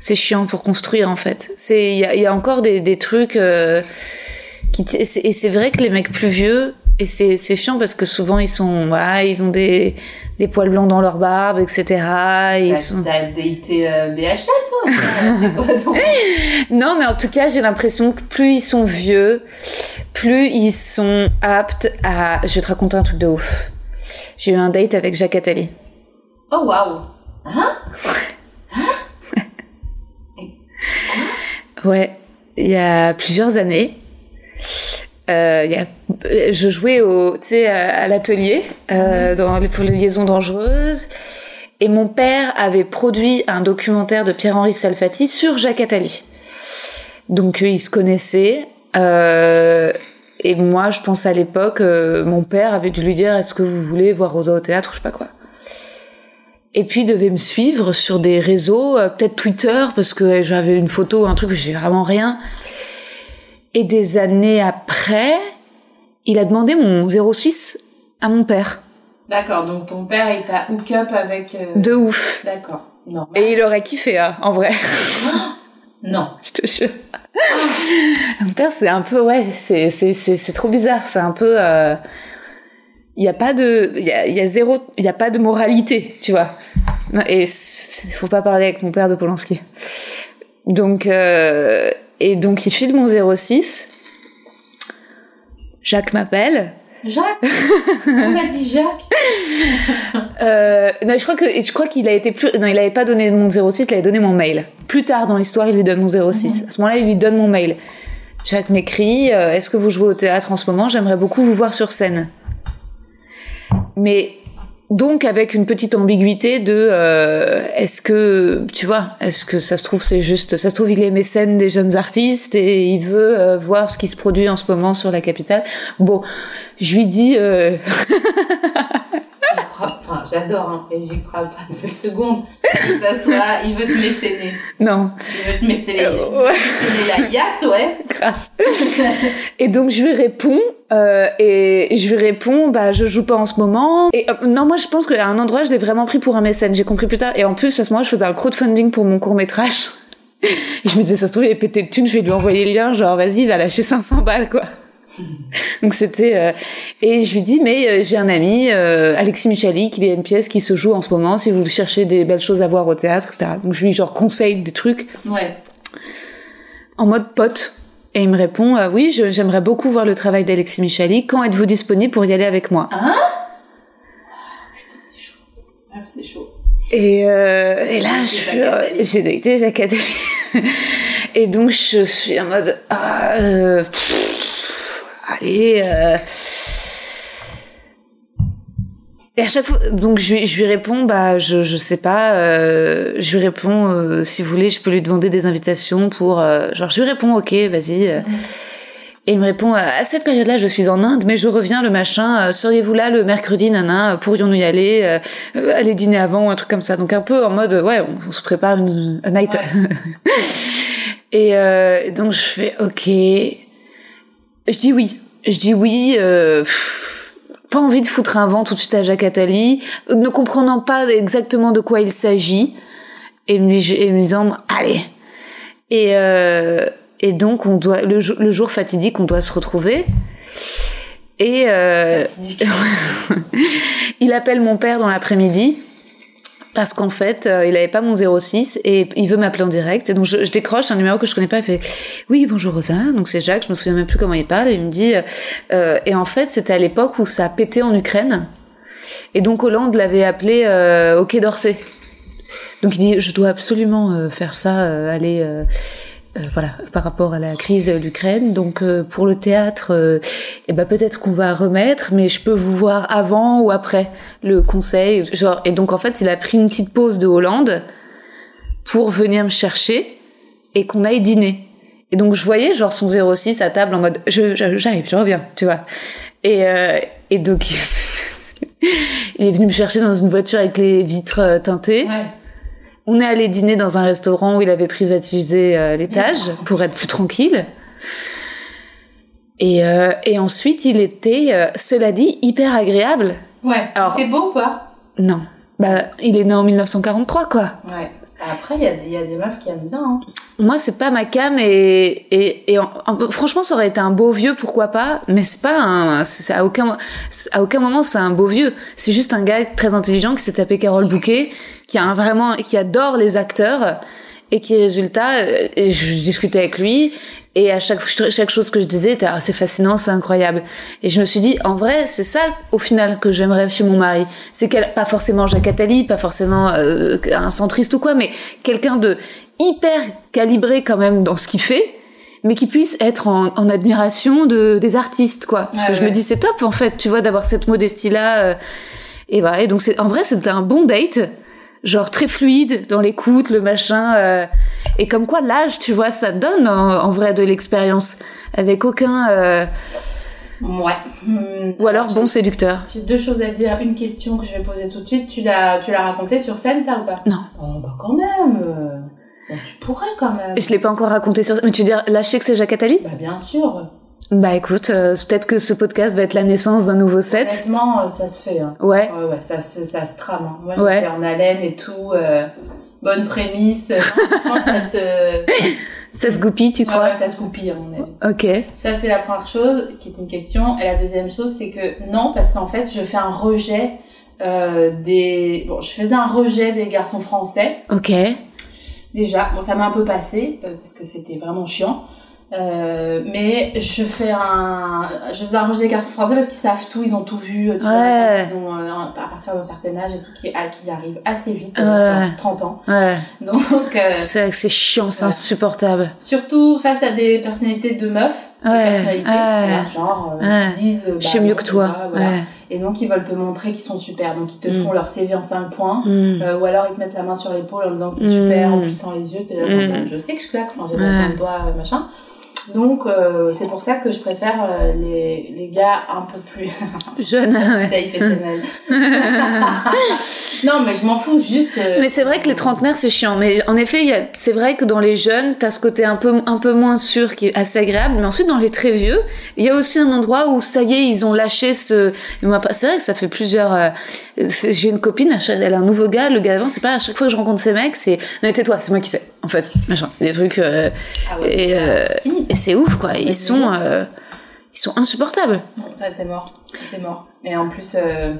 c'est chiant pour construire en fait. C'est il y y a encore des, des trucs qui et c'est vrai que les mecs plus vieux et c'est c'est chiant parce que souvent ils sont ils ont des des poils blancs dans leur barbe, etc. Ils t'as sont t'as daté euh, BHL toi C'est quoi ton... Non, mais en tout cas, j'ai l'impression que plus ils sont vieux, plus ils sont aptes à. Je vais te raconter un truc de ouf. J'ai eu un date avec Jacques Attali. Oh waouh Ouais, il y a plusieurs années. Euh, il y a, euh, je jouais au, à l'atelier euh, dans pour les liaisons dangereuses. Et mon père avait produit un documentaire de Pierre-Henri Salfati sur Jacques Attali. Donc euh, ils se connaissaient. Et moi, je pense à l'époque, mon père avait dû lui dire Est-ce que vous voulez voir Rosa au théâtre Je sais pas quoi. Et puis il devait me suivre sur des réseaux, peut-être Twitter, parce que j'avais une photo, un truc, j'ai vraiment rien. Et des années après, il a demandé mon 06 à mon père. D'accord, donc ton père, il t'a hook up avec... euh, De ouf. D'accord. Non. Et il aurait kiffé, hein, en vrai. Non. Je te jure. Mon père, c'est un peu, ouais, c'est, c'est, c'est, c'est trop bizarre. C'est un peu, euh, il y a pas de, il y a, il y a zéro, il y a pas de moralité, tu vois. Et c'est- faut pas parler avec mon père de Polanski. Donc, euh, et donc il file mon 06. Jacques m'appelle. Jacques On m'a dit Jacques Euh, non, je crois que je crois qu'il a été plus non, il avait pas donné mon 06, il avait donné mon mail. Plus tard dans l'histoire, il lui donne mon 06. À ce moment-là, il lui donne mon mail. Jacques m'écrit euh, Est-ce que vous jouez au théâtre en ce moment? J'aimerais beaucoup vous voir sur scène. Mais donc avec une petite ambiguïté de euh, est-ce que tu vois est-ce que ça se trouve c'est juste ça se trouve il est mécène des jeunes artistes et il veut euh, voir ce qui se produit en ce moment sur la capitale. Bon je lui dis euh, J'y crois, enfin j'adore, hein, mais j'y crois pas une seule seconde. Que ça soit, il veut te mécéner. non Il veut te mécéner, Euh, ouais. la yacht, ouais. grave. et donc je lui réponds euh, et je lui réponds bah je joue pas en ce moment et euh, non moi je pense qu'à un endroit je l'ai vraiment pris pour un mécène j'ai compris plus tard et en plus à ce moment je faisais un crowdfunding pour mon court métrage et je me disais ça se trouve il est pété de thunes je vais lui envoyer le lien genre vas-y il va lâcher 500 balles quoi donc c'était euh, et je lui dis mais euh, j'ai un ami euh, Alexis Michali qui a une pièce qui se joue en ce moment si vous cherchez des belles choses à voir au théâtre etc donc je lui genre conseille des trucs Ouais. en mode pote. Et il me répond Oui, j'aimerais beaucoup voir le travail d'Alexis Michali. Quand êtes-vous disponible pour y aller avec moi? Hein? Putain, c'est chaud. Ah, c'est chaud. et, et là, je j'ai Jacques Attali. et donc, je suis en mode ah, euh, pff, Allez. euh. Et à chaque fois, donc je lui, je lui réponds, bah je, je sais pas, euh, je lui réponds, euh, si vous voulez, je peux lui demander des invitations pour, euh, genre je lui réponds, ok, vas-y. euh. Et il me répond, à cette période-là, je suis en Inde, mais je reviens le machin, seriez-vous là le mercredi, nana, pourrions-nous y aller, aller dîner avant, un truc comme ça. Donc un peu en mode, ouais, on, on se prépare une, un night. et donc je fais, ok. Je dis oui. Je dis oui. euh, pff, pas envie de foutre un vent tout de suite à Jacques Attali, ne comprenant pas exactement de quoi il s'agit, et me, dis- et me disant allez. Et, euh, et donc on doit le, jour- le jour fatidique, on doit se retrouver. Et euh, il appelle mon père dans l'après-midi parce qu'en fait, euh, il avait pas mon 06 et il veut m'appeler en direct. Et donc je, décroche un numéro que je connais pas. Il fait oui bonjour Rosa. Donc c'est Jacques. Je me souviens même plus comment il parle. Et il me dit euh, et en fait c'était à l'époque où ça a pété en Ukraine. Et donc Hollande l'avait appelé euh, au Quai d'Orsay. Donc il dit je dois absolument euh, faire ça, euh, aller euh, euh, voilà par rapport à la crise d'Ukraine. Donc euh, pour le théâtre, euh, eh ben peut-être qu'on va remettre, mais je peux vous voir avant ou après le conseil. Genre et donc en fait il a pris une petite pause de Hollande pour venir me chercher et qu'on aille dîner. Et donc je voyais genre son 06 à table en mode je j'arrive, je reviens, tu vois. Et euh, et donc il est venu me chercher dans une voiture avec les vitres euh, teintées. On est allé dîner dans un restaurant où il avait privatisé euh, l'étage pour être plus tranquille. Et, euh, et ensuite, il était, euh, cela dit, hyper agréable. Ouais. Alors- C'est beau ou pas? Non. Bah, il est né en 1943, quoi. Ouais. Après, il y a, des meufs qui aiment bien. Hein. Moi, c'est pas ma cam et, et, et en- en- franchement, ça aurait été un beau vieux, pourquoi pas, mais c'est pas un, c'est à aucun, à aucun moment c'est un beau vieux. C'est juste un gars très intelligent qui s'est tapé Carole Bouquet, qui a un vraiment, qui adore les acteurs et qui, résultat, euh, et je discutais avec lui et à chaque, chaque chose que je disais, était, Ah, c'est fascinant, c'est incroyable. Et je me suis dit, en vrai, c'est ça au final que j'aimerais chez mon mari. C'est qu'elle, pas forcément Jacques Attali, pas forcément euh, un centriste ou quoi, mais quelqu'un de hyper calibré quand même dans ce qu'il fait, mais qui puisse être en, en admiration de, des artistes, quoi. Parce que je me dis, c'est top en fait, tu vois, d'avoir cette modestie-là. euh, et voilà. Et donc, c'est, en vrai, c'était un bon date, genre très fluide dans l'écoute, le machin. euh, et comme quoi, l'âge, tu vois, ça donne en, en vrai de l'expérience, avec aucun. euh, Ouais. Ou alors bon séducteur. J'ai deux choses à dire. Une question que je vais poser tout de suite. Tu l'as, tu l'as raconté sur scène, ça ou pas? Non. Oh, bah quand même. bon, tu pourrais quand même. Je l'ai pas encore raconté sur. Mais tu veux dire lâcher que c'est Jacques Attali? Bah bien sûr. Bah écoute, euh, peut-être que ce podcast va être la naissance d'un nouveau set. Honnêtement, euh, ça se fait. Hein. Ouais. Ouais, ouais, ça se, ça se trame. Hein. Ouais, Ouais. en haleine et tout. euh, bonne prémisse. Non, ça se, Ça se goupille, tu crois ouais, ça se goupille à mon avis. Ok. Ça, c'est la première chose qui est une question. Et la deuxième chose, c'est que non, parce qu'en fait, je fais un rejet des. Bon, je faisais un rejet des garçons français. Ok. Déjà, bon, ça m'a un peu passé parce que c'était vraiment chiant. Euh, mais je fais un, je faisais un rejet des garçons français parce qu'ils savent tout, ils ont tout vu, tu vois, Ouais. ils ont, euh, à partir d'un certain âge et tout, qui, à- qui arrive assez vite, euh, 30 ans. Ouais. Donc, euh, C'est vrai que c'est chiant, c'est insupportable. surtout face à des personnalités de meufs, des Ouais, personnalités, ouais. voilà, genre, qui disent, Je bah, mieux non, que toi. voilà, voilà. Ouais. Et donc, ils veulent te montrer qu'ils sont super. Donc, ils te Mm. font leur CV en 5 points. Mm. Ou alors ils te mettent la main sur l'épaule en disant que t'es Mm. super, en plissant les yeux, t'es là, Mm. bon, ben, je sais que je claque, j'ai pas besoin de euh, machin. Donc euh, c'est pour ça que je préfère euh, les, les gars un peu plus Jeune, ouais. safe et SML. non mais je m'en fous, juste... euh, Mais c'est vrai que les trentenaires, c'est chiant. Mais en effet, a- c'est vrai que dans les jeunes, t'as ce côté un peu, un peu moins sûr qui est assez agréable. Mais ensuite, dans les très vieux, il y a aussi un endroit où ça y est, ils ont lâché ce. et C'est vrai que ça fait plusieurs. J'ai une copine, elle a un nouveau gars. Le gars d'avant, c'est pas à chaque fois que je rencontre ces mecs, c'est. Non, tais-toi, c'est moi qui sais. En fait, machin. Des trucs. Ah ouais, et, ça, c'est ouf, quoi. Ils sont. euh, Ils sont insupportables. Ça c'est mort, c'est mort. Et en plus, euh,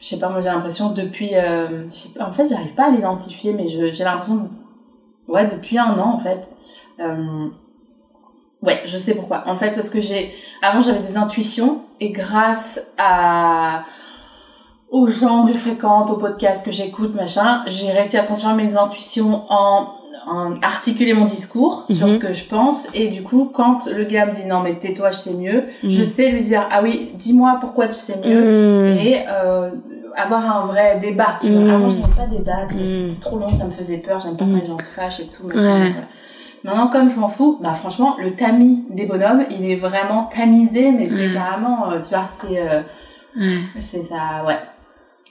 je sais pas, moi j'ai l'impression depuis, euh, pas, en fait j'arrive pas à l'identifier, mais j'ai l'impression, ouais, depuis un an en fait. Ouais, je sais pourquoi. En fait, parce que j'ai, avant j'avais des intuitions et grâce à aux gens que je fréquente, aux podcasts que j'écoute, machin, j'ai réussi à transformer mes intuitions en, en articuler mon discours sur Mhm. ce que je pense. Et du coup, quand le gars me dit non mais tais-toi, je sais mieux, Mhm. je sais lui dire ah oui, dis-moi pourquoi tu sais mieux Mmh. et euh, avoir un vrai débat. Tu vois. Mhm. Avant, je n'aimais pas débattre, Mhm. c'était trop long, ça me faisait peur, j'aime pas Mhm. quand les gens se fâchent et tout. Ouais. voilà. Maintenant, comme je m'en fous, bah franchement, le tamis des bonhommes, il est vraiment tamisé, mais c'est Mhm. carrément, euh, tu vois, c'est euh, Ouais. c'est ça, ouais.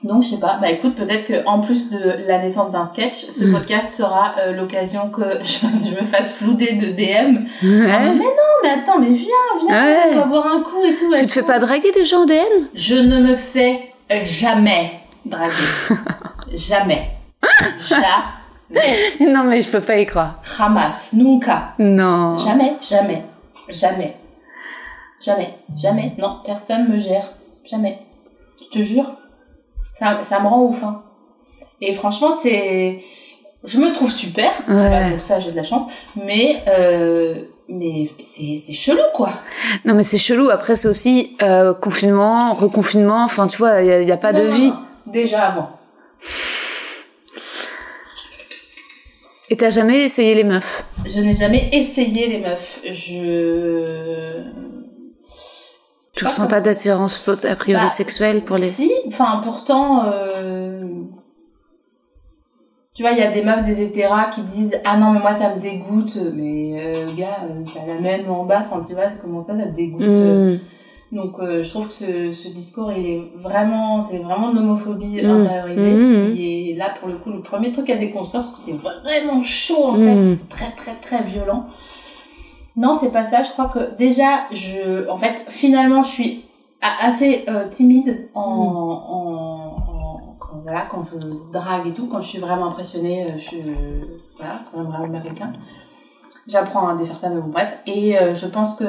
Donc je sais pas, bah écoute, peut-être que en plus de la naissance d'un sketch, ce Mm. podcast sera euh, l'occasion que je, je me fasse flouder de DM. Ah, mais non, mais attends, mais viens, viens, Ouais. on va boire un coup et tout. et Tu te fais pas draguer des gens en DM Je ne me fais jamais draguer. jamais. Jamais. Non, mais je peux pas y croire. Jamás. Nunca. Non. Jamais, jamais. Jamais. Jamais. Jamais. Non, personne me gère. Jamais. Je te jure. Ça, ça me rend ouf. hein. Et franchement, c'est. Je me trouve super. Ouais. Bah, donc ça, j'ai de la chance. Mais. Euh... Mais c'est chelou, quoi. Non, mais c'est chelou. Après, c'est aussi euh, confinement, reconfinement. Enfin, tu vois, il n'y a, pas de non, vie. non. Déjà avant. Et t'as jamais essayé les meufs? Je n'ai jamais essayé les meufs. Je. Tu ressens pas d'attirance a priori Bah, sexuelle pour les. Si, enfin pourtant, euh, tu vois, il y a des meufs des hétéras qui disent ah non mais moi ça me dégoûte, mais euh, gars, euh, t'as la même en bas, enfin tu vois comment ça ça te dégoûte. euh. Mmh. Donc euh, je trouve que ce, ce discours il est vraiment, c'est vraiment de l'homophobie Mm. intériorisée Mm. qui est là pour le coup le premier truc à déconstruire parce que c'est vraiment chaud en Mm. fait, c'est très très très violent. Non, c'est pas ça. Je crois que déjà, je, en fait, finalement, je suis assez euh, timide en, en, en- quand, voilà, quand je drague et tout, quand je suis vraiment impressionnée, euh, je suis, voilà, quand même vraiment américain. J'apprends à défaire ça, mais bon, bref. Et euh, je pense que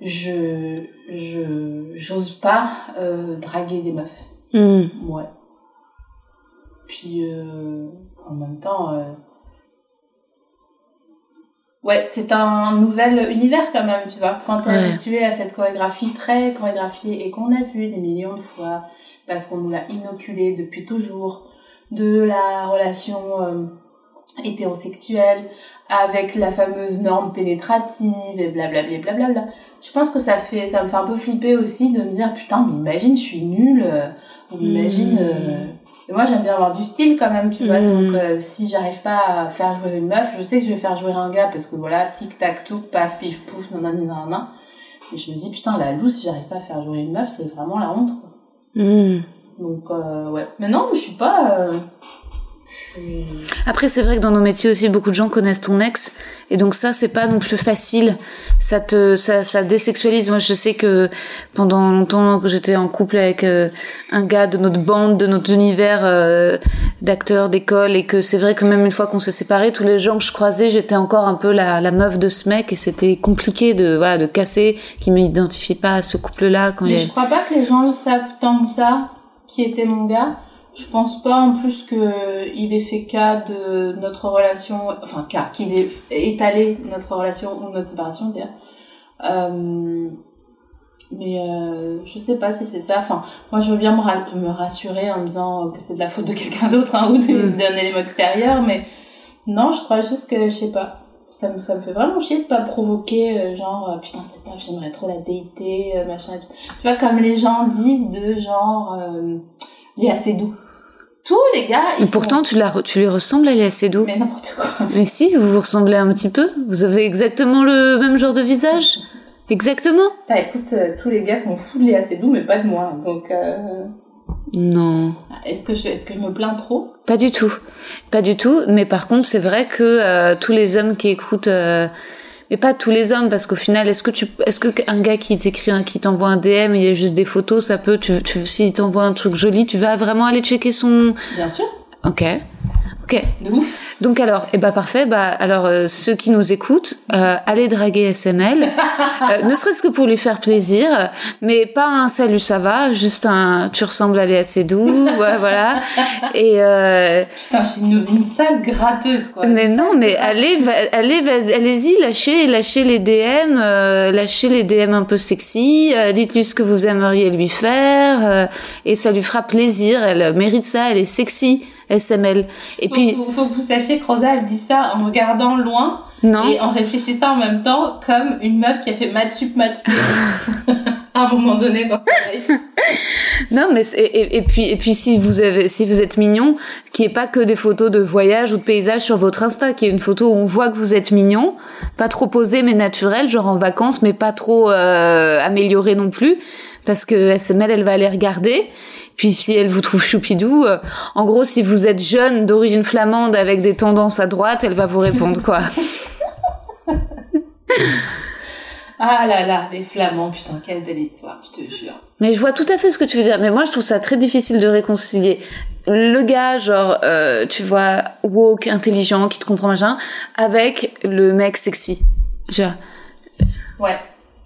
je, je, j'ose pas euh, draguer des meufs. Mmh. Ouais. Puis en même temps, ouais, c'est un nouvel univers quand même, tu vois. Quand t'es Ouais. habitué à cette chorégraphie très chorégraphiée et qu'on a vu des millions de fois, parce qu'on nous l'a inoculé depuis toujours, de la relation euh, hétérosexuelle avec la fameuse norme pénétrative et blablabla blablabla. Je pense que ça fait, ça me fait un peu flipper aussi de me dire putain, mais imagine, je suis nulle, euh, ou imagine. Euh, et moi, j'aime bien avoir du style quand même, tu vois. Mm. Donc, euh, si j'arrive pas à faire jouer une meuf, je sais que je vais faire jouer un gars parce que voilà, tic tac touc, paf pif pouf, nanani nanana. Et je me dis putain, la loose, si j'arrive pas à faire jouer une meuf, c'est vraiment la honte. Quoi. Mmh. Donc, euh, ouais. Mais non, je suis pas. euh, Après, c'est vrai que dans nos métiers aussi, beaucoup de gens connaissent ton ex Et donc ça, c'est pas non plus facile. Ça te, ça, ça désexualise. Moi, je sais que pendant longtemps que j'étais en couple avec euh, un gars de notre bande, de notre univers euh, d'acteurs d'école, et que c'est vrai que même une fois qu'on s'est séparés, tous les gens que je croisais, j'étais encore un peu la, la meuf de ce mec, et c'était compliqué de, voilà, de casser, qui m'identifie pas à ce couple-là quand il Mais a- je crois pas que les gens savent tant que ça qui était mon gars. Je pense pas en plus que il ait fait cas de notre relation, enfin cas, qu'il ait étalé notre relation ou notre séparation d'ailleurs. Euh, mais euh, je sais pas si c'est ça. Enfin, moi je veux bien me, ra- me rassurer en me disant que c'est de la faute de quelqu'un d'autre hein, ou Mm. d'un élément extérieur, mais non, je crois juste que je sais pas. Ça me, ça me fait vraiment chier de pas provoquer, euh, genre, putain, cette meuf, j'aimerais trop la dater, machin et tout. Tu vois, comme les gens disent de genre, euh, Léa Seydoux. Tous les gars, ils Et pourtant, tu, la, re- tu lui ressembles, elle est assez. Mais n'importe quoi. Mais si, vous vous ressemblez un petit peu. Vous avez exactement le même genre de visage. Exactement. Bah écoute, euh, tous les gars sont fous de Léa Seydoux, mais pas de moi. Donc, euh, Non. est-ce que, je, est-ce que je me plains trop? Pas du tout. Pas du tout. Mais par contre, c'est vrai que euh, tous les hommes qui écoutent, mais pas tous les hommes, parce qu'au final, est-ce que tu, est-ce que un gars qui t'écrit, un, qui t'envoie un DM, il y a juste des photos, ça peut, tu, tu, s'il t'envoie un truc joli, tu vas vraiment aller checker son. Bien sûr, Ok. Ok. de ouf. Donc alors, eh ben parfait. Bah alors euh, ceux qui nous écoutent, euh, allez draguer SML, euh, ne serait-ce que pour lui faire plaisir, mais pas un salut ça va, juste un tu ressembles à Léa Seydoux, ouais, voilà. Et euh, Putain, je suis une, une sale gratteuse, quoi. mais non, mais allez, va- allez, allez-y, lâchez, lâchez les DM, euh, lâchez les DM un peu sexy, euh, dites-lui ce que vous aimeriez lui faire, euh, et ça lui fera plaisir. Elle mérite ça, elle est sexy, SML. Et Faut, puis faut, faut que vous sachiez que Rosa, elle dit ça en regardant loin non. et en réfléchissant en même temps comme une meuf qui a fait maths sup, maths à un moment donné dans. Non, mais et, et, et puis et puis si vous avez si vous êtes mignon, qu'il n'y ait pas que des photos de voyage ou de paysage sur votre Insta, qu'il y ait une photo où on voit que vous êtes mignon, pas trop posé mais naturel, genre en vacances, mais pas trop euh, amélioré non plus, parce que SML elle va aller regarder. Puis si elle vous trouve choupidou, euh, en gros si vous êtes jeune d'origine flamande avec des tendances à droite, elle va vous répondre quoi. Ah là là, les flamands, putain, quelle belle histoire, je te jure. Mais je vois tout à fait ce que tu veux dire. Mais moi, je trouve ça très difficile de réconcilier le gars, genre, euh, tu vois, woke, intelligent, qui te comprend machin, avec le mec sexy. Genre, Ouais.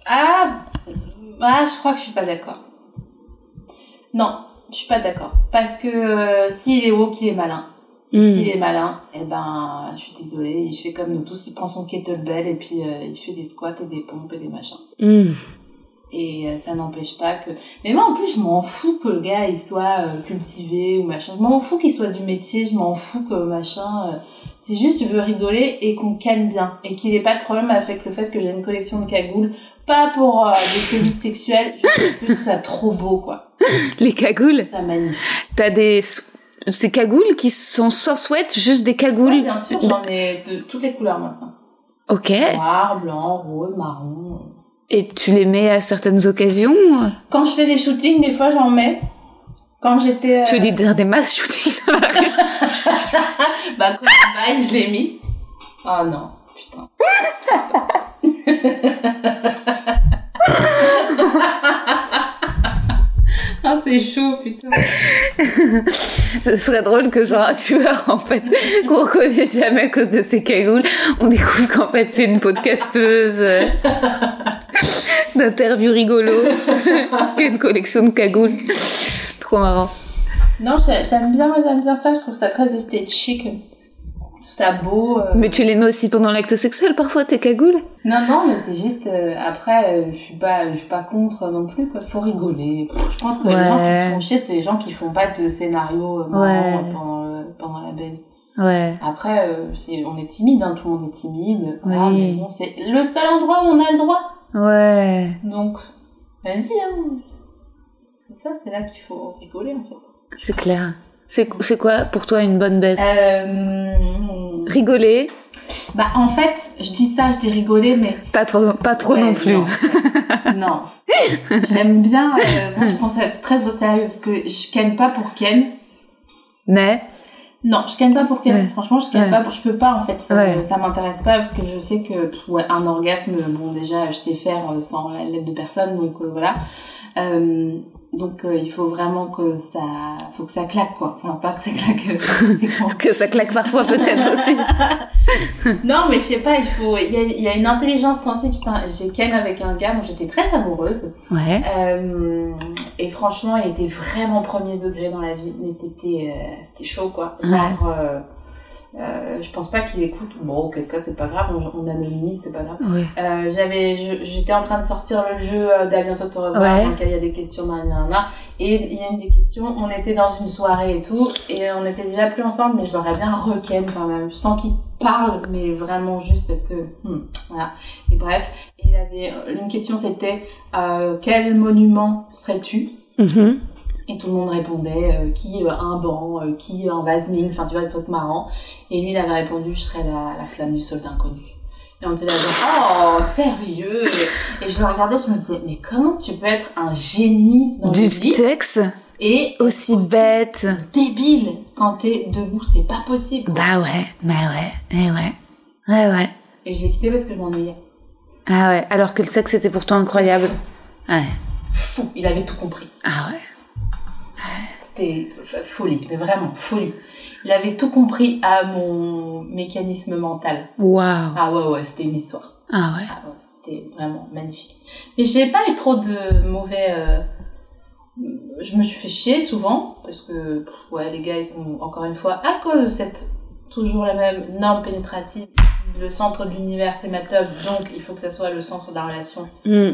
Ah, ah, je crois que je suis pas d'accord. Non, je suis pas d'accord. Parce que euh, s'il est woke, il est malin. Et Mm. s'il est malin, eh ben, je suis désolée, il fait comme nous tous, il prend son kettlebell et puis euh, il fait des squats et des pompes et des machins. hmm. Et euh, ça n'empêche pas que... Mais moi, en plus, je m'en fous que le gars, il soit euh, cultivé ou machin. Je m'en fous qu'il soit du métier, je m'en fous que machin... C'est juste, je veux rigoler et qu'on canne bien. Et qu'il ait pas de problème avec le fait que j'ai une collection de cagoules. Pas pour des parce que je trouve ça trop beau, quoi. les cagoules. Ça. T'as des, ces cagoules qui sont sans sweat, juste des Ouais, cagoules. bien sûr, j'en ai de toutes les couleurs maintenant. Ok. Noir, blanc, rose, marron. Et tu les mets à certaines occasions. Quand je fais des shootings, des fois, j'en mets. Quand j'étais... euh, Tu veux dire des masses shooting Bah, quand je baille, je l'ai mis. Oh non, putain. ah, c'est chaud, putain. Ce serait drôle que genre un tueur en fait qu'on reconnaît jamais à cause de ses cagoules, on découvre qu'en fait c'est une podcasteuse euh, d'interviews rigolo qui a une collection de cagoules. Trop marrant. Non, j'ai- j'aime bien, j'aime bien ça. Je trouve ça très esthétique. Euh. Mais tu les mets aussi pendant l'acte sexuel parfois tes cagoules Non, non, mais c'est juste. euh, après, euh, je suis pas, je suis pas contre non plus. Quoi. Faut rigoler. Je pense que les Ouais. gens qui se font chier, c'est les gens qui font pas de scénario Ouais. pendant, le- pendant la baise. Ouais. Après, c'est- on est timide, hein, tout le monde est timide. Voilà, Oui. mais bon, c'est le seul endroit où on a le droit. Ouais. Donc, vas-y, hein. C'est ça, c'est là qu'il faut rigoler, en fait. C'est clair. C'est quoi pour toi une bonne bête? Euh, Rigoler, bah, en fait, je dis ça, je dis rigoler, mais. pas trop, pas trop Ouais, non plus. Non. Non. J'aime bien. euh, moi, je pense être très au sérieux parce que je ken pas pour ken. Mais? Non, je canne pas pour Ken. Ouais. Franchement, je canne Ouais. pas. Pour... Je peux pas en fait. Ça, Ouais. ça m'intéresse pas parce que je sais que pff, ouais, un orgasme, bon déjà, je sais faire euh, sans la l'aide de personne, donc euh, voilà. Euh, donc euh, il faut vraiment que ça, faut que ça claque quoi. Enfin pas que ça claque. euh, Que ça claque parfois peut-être aussi. non, mais je sais pas. Il faut. Il y a, il y a une intelligence sensible. Putain, j'ai ken avec un gars dont j'étais très amoureuse. Ouais. Euh, et franchement, il était vraiment premier degré dans la vie, mais c'était euh, c'était chaud quoi. Genre, euh, euh, je pense pas qu'il écoute. Bon, auquel cas c'est pas grave, on, on anonymise, c'est pas grave. Ouais. Euh, j'avais, j'étais en train de sortir le jeu euh, d'à bientôt te revoir, Ouais. dans lequel il y a des questions, nan, nan, nan. et il y a une des questions, on était dans une soirée et tout, et on était déjà plus ensemble, mais je l'aurais bien requin quand même, sans qu'il parle, mais vraiment juste parce que, hmm, voilà. Et bref, il avait, une question c'était, euh, quel monument serais-tu? Mhm. Et tout le monde répondait euh, qui euh, un banc, euh, qui un vase mine, enfin tu vois des trucs marrants. Et lui il avait répondu je serais la, la flamme du soldat inconnu. Et on était là genre oh sérieux? Et je le regardais je me disais mais comment tu peux être un génie dans Du texte et aussi bête? débile quand t'es debout c'est pas possible. quoi. Bah ouais, bah ouais, eh ouais. Ouais, ouais. Et j'ai quitté parce que je m'ennuyais. Ah ouais, alors que le sexe était pourtant incroyable. Ouais. Fou, il avait tout compris. Ah ouais. C'était folie, mais vraiment folie. Il avait tout compris à mon mécanisme mental. Waouh. Ah ouais ouais, c'était une histoire. Ah ouais. Ah ouais, c'était vraiment magnifique. Mais j'ai pas eu trop de mauvais. euh, Je me suis fait chier souvent parce que ouais les gars ils sont encore une fois à cause de cette toujours la même norme pénétrative. Le centre de l'univers c'est ma donc il faut que ça soit le centre de la relation Hmm.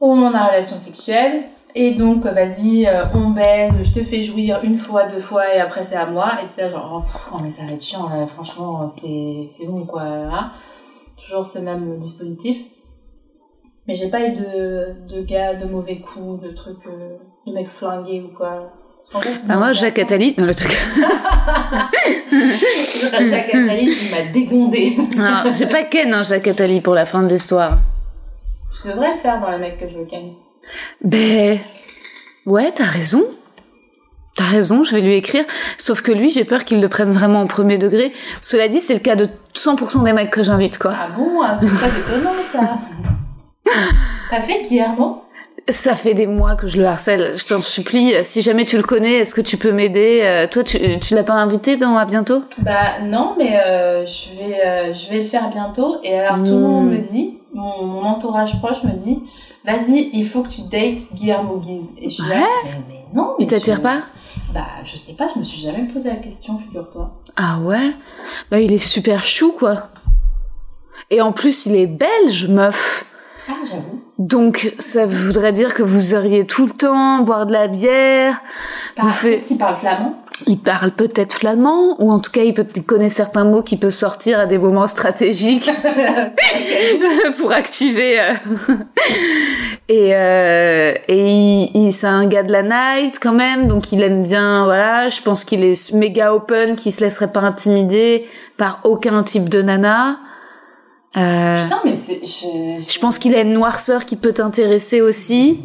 au moment de la relation sexuelle. Et donc, euh, vas-y, euh, on baise, je te fais jouir une fois, deux fois, et après c'est à moi. Et tu là, genre, oh, oh, mais ça va être chiant, là, franchement, c'est long, quoi. Là. Toujours ce même dispositif. Mais j'ai pas eu de, de gars, de mauvais coups, de trucs, euh, de mecs flingués ou quoi. Fait, Ah moi, Jacques Attali, non le truc. Jacques Attali, il m'a dégondé. J'ai pas Ken, hein, Jacques Attali pour la fin de l'histoire. je devrais le faire dans les mecs que je veux ken. Ben ouais, t'as raison. T'as raison, je vais lui écrire. Sauf que lui, j'ai peur qu'il le prenne vraiment au premier degré. Cela dit, c'est le cas de 100% des mecs que j'invite, quoi. Ah bon, ah, c'est pas étonnant ça. T'as fait Guillermo Ça fait des mois que je le harcèle. Je t'en supplie, si jamais tu le connais, est-ce que tu peux m'aider? Euh, Toi, tu, tu l'as pas invité dans À bientôt? Bah non, mais euh, je vais euh, je vais le faire bientôt. Et alors tout le Mm. monde me dit, mon, mon entourage proche me dit, vas-y, il faut que tu dates Guillermo Guise. Et je suis là, Ouais. mais, mais non. Il mais t'attire je- pas? Bah je sais pas, je me suis jamais posé la question, figure-toi. Ah ouais? Bah il est super chou, quoi. Et en plus, il est belge, meuf. Ah j'avoue. Donc, ça voudrait dire que vous auriez tout le temps boire de la bière. Par Vous contre, il parle flamand. Il parle peut-être flamand, ou en tout cas, il, peut, il connaît certains mots qui peuvent sortir à des moments stratégiques pour activer. euh. et euh, et il, il- c'est un gars de la night quand même, donc il aime bien. Voilà, je pense qu'il est méga open, qu'il se laisserait pas intimider par aucun type de nana. Euh, Putain, mais c'est. Je, je pense qu'il a une noirceur qui peut t'intéresser aussi.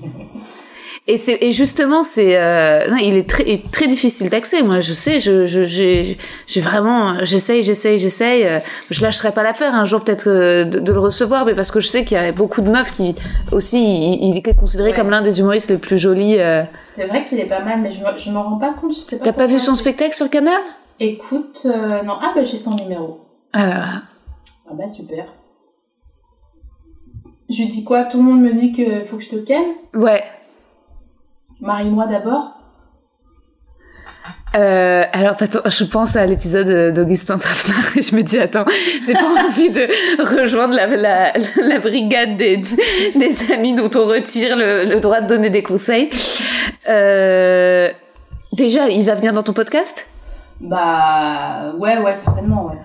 Et c'est et justement c'est euh, non, il est très est très difficile d'accès. Moi je sais, je je j'ai j'ai vraiment j'essaye j'essaye j'essaye. euh, je lâcherai pas l'affaire un jour peut-être euh, de, de le recevoir, mais parce que je sais qu'il y a beaucoup de meufs qui aussi il, il est considéré Ouais. comme l'un des humoristes les plus jolis. euh. C'est vrai qu'il est pas mal, mais je me, je me rends pas compte. je sais T'as pas vu son spectacle sur Canal? Écoute, non. Ah bah j'ai son numéro. Ah bah. Ah bah super. Je lui dis quoi? Tout le monde me dit que faut que je te ken? Ouais. Marie-moi d'abord. Euh, alors, attends, je pense à l'épisode d'Augustin Traffnard et je me dis, attends, j'ai pas envie de rejoindre la, la, la brigade des, des amis dont on retire le, le droit de donner des conseils. Euh, déjà, il va venir dans ton podcast? Bah ouais, ouais, certainement, ouais.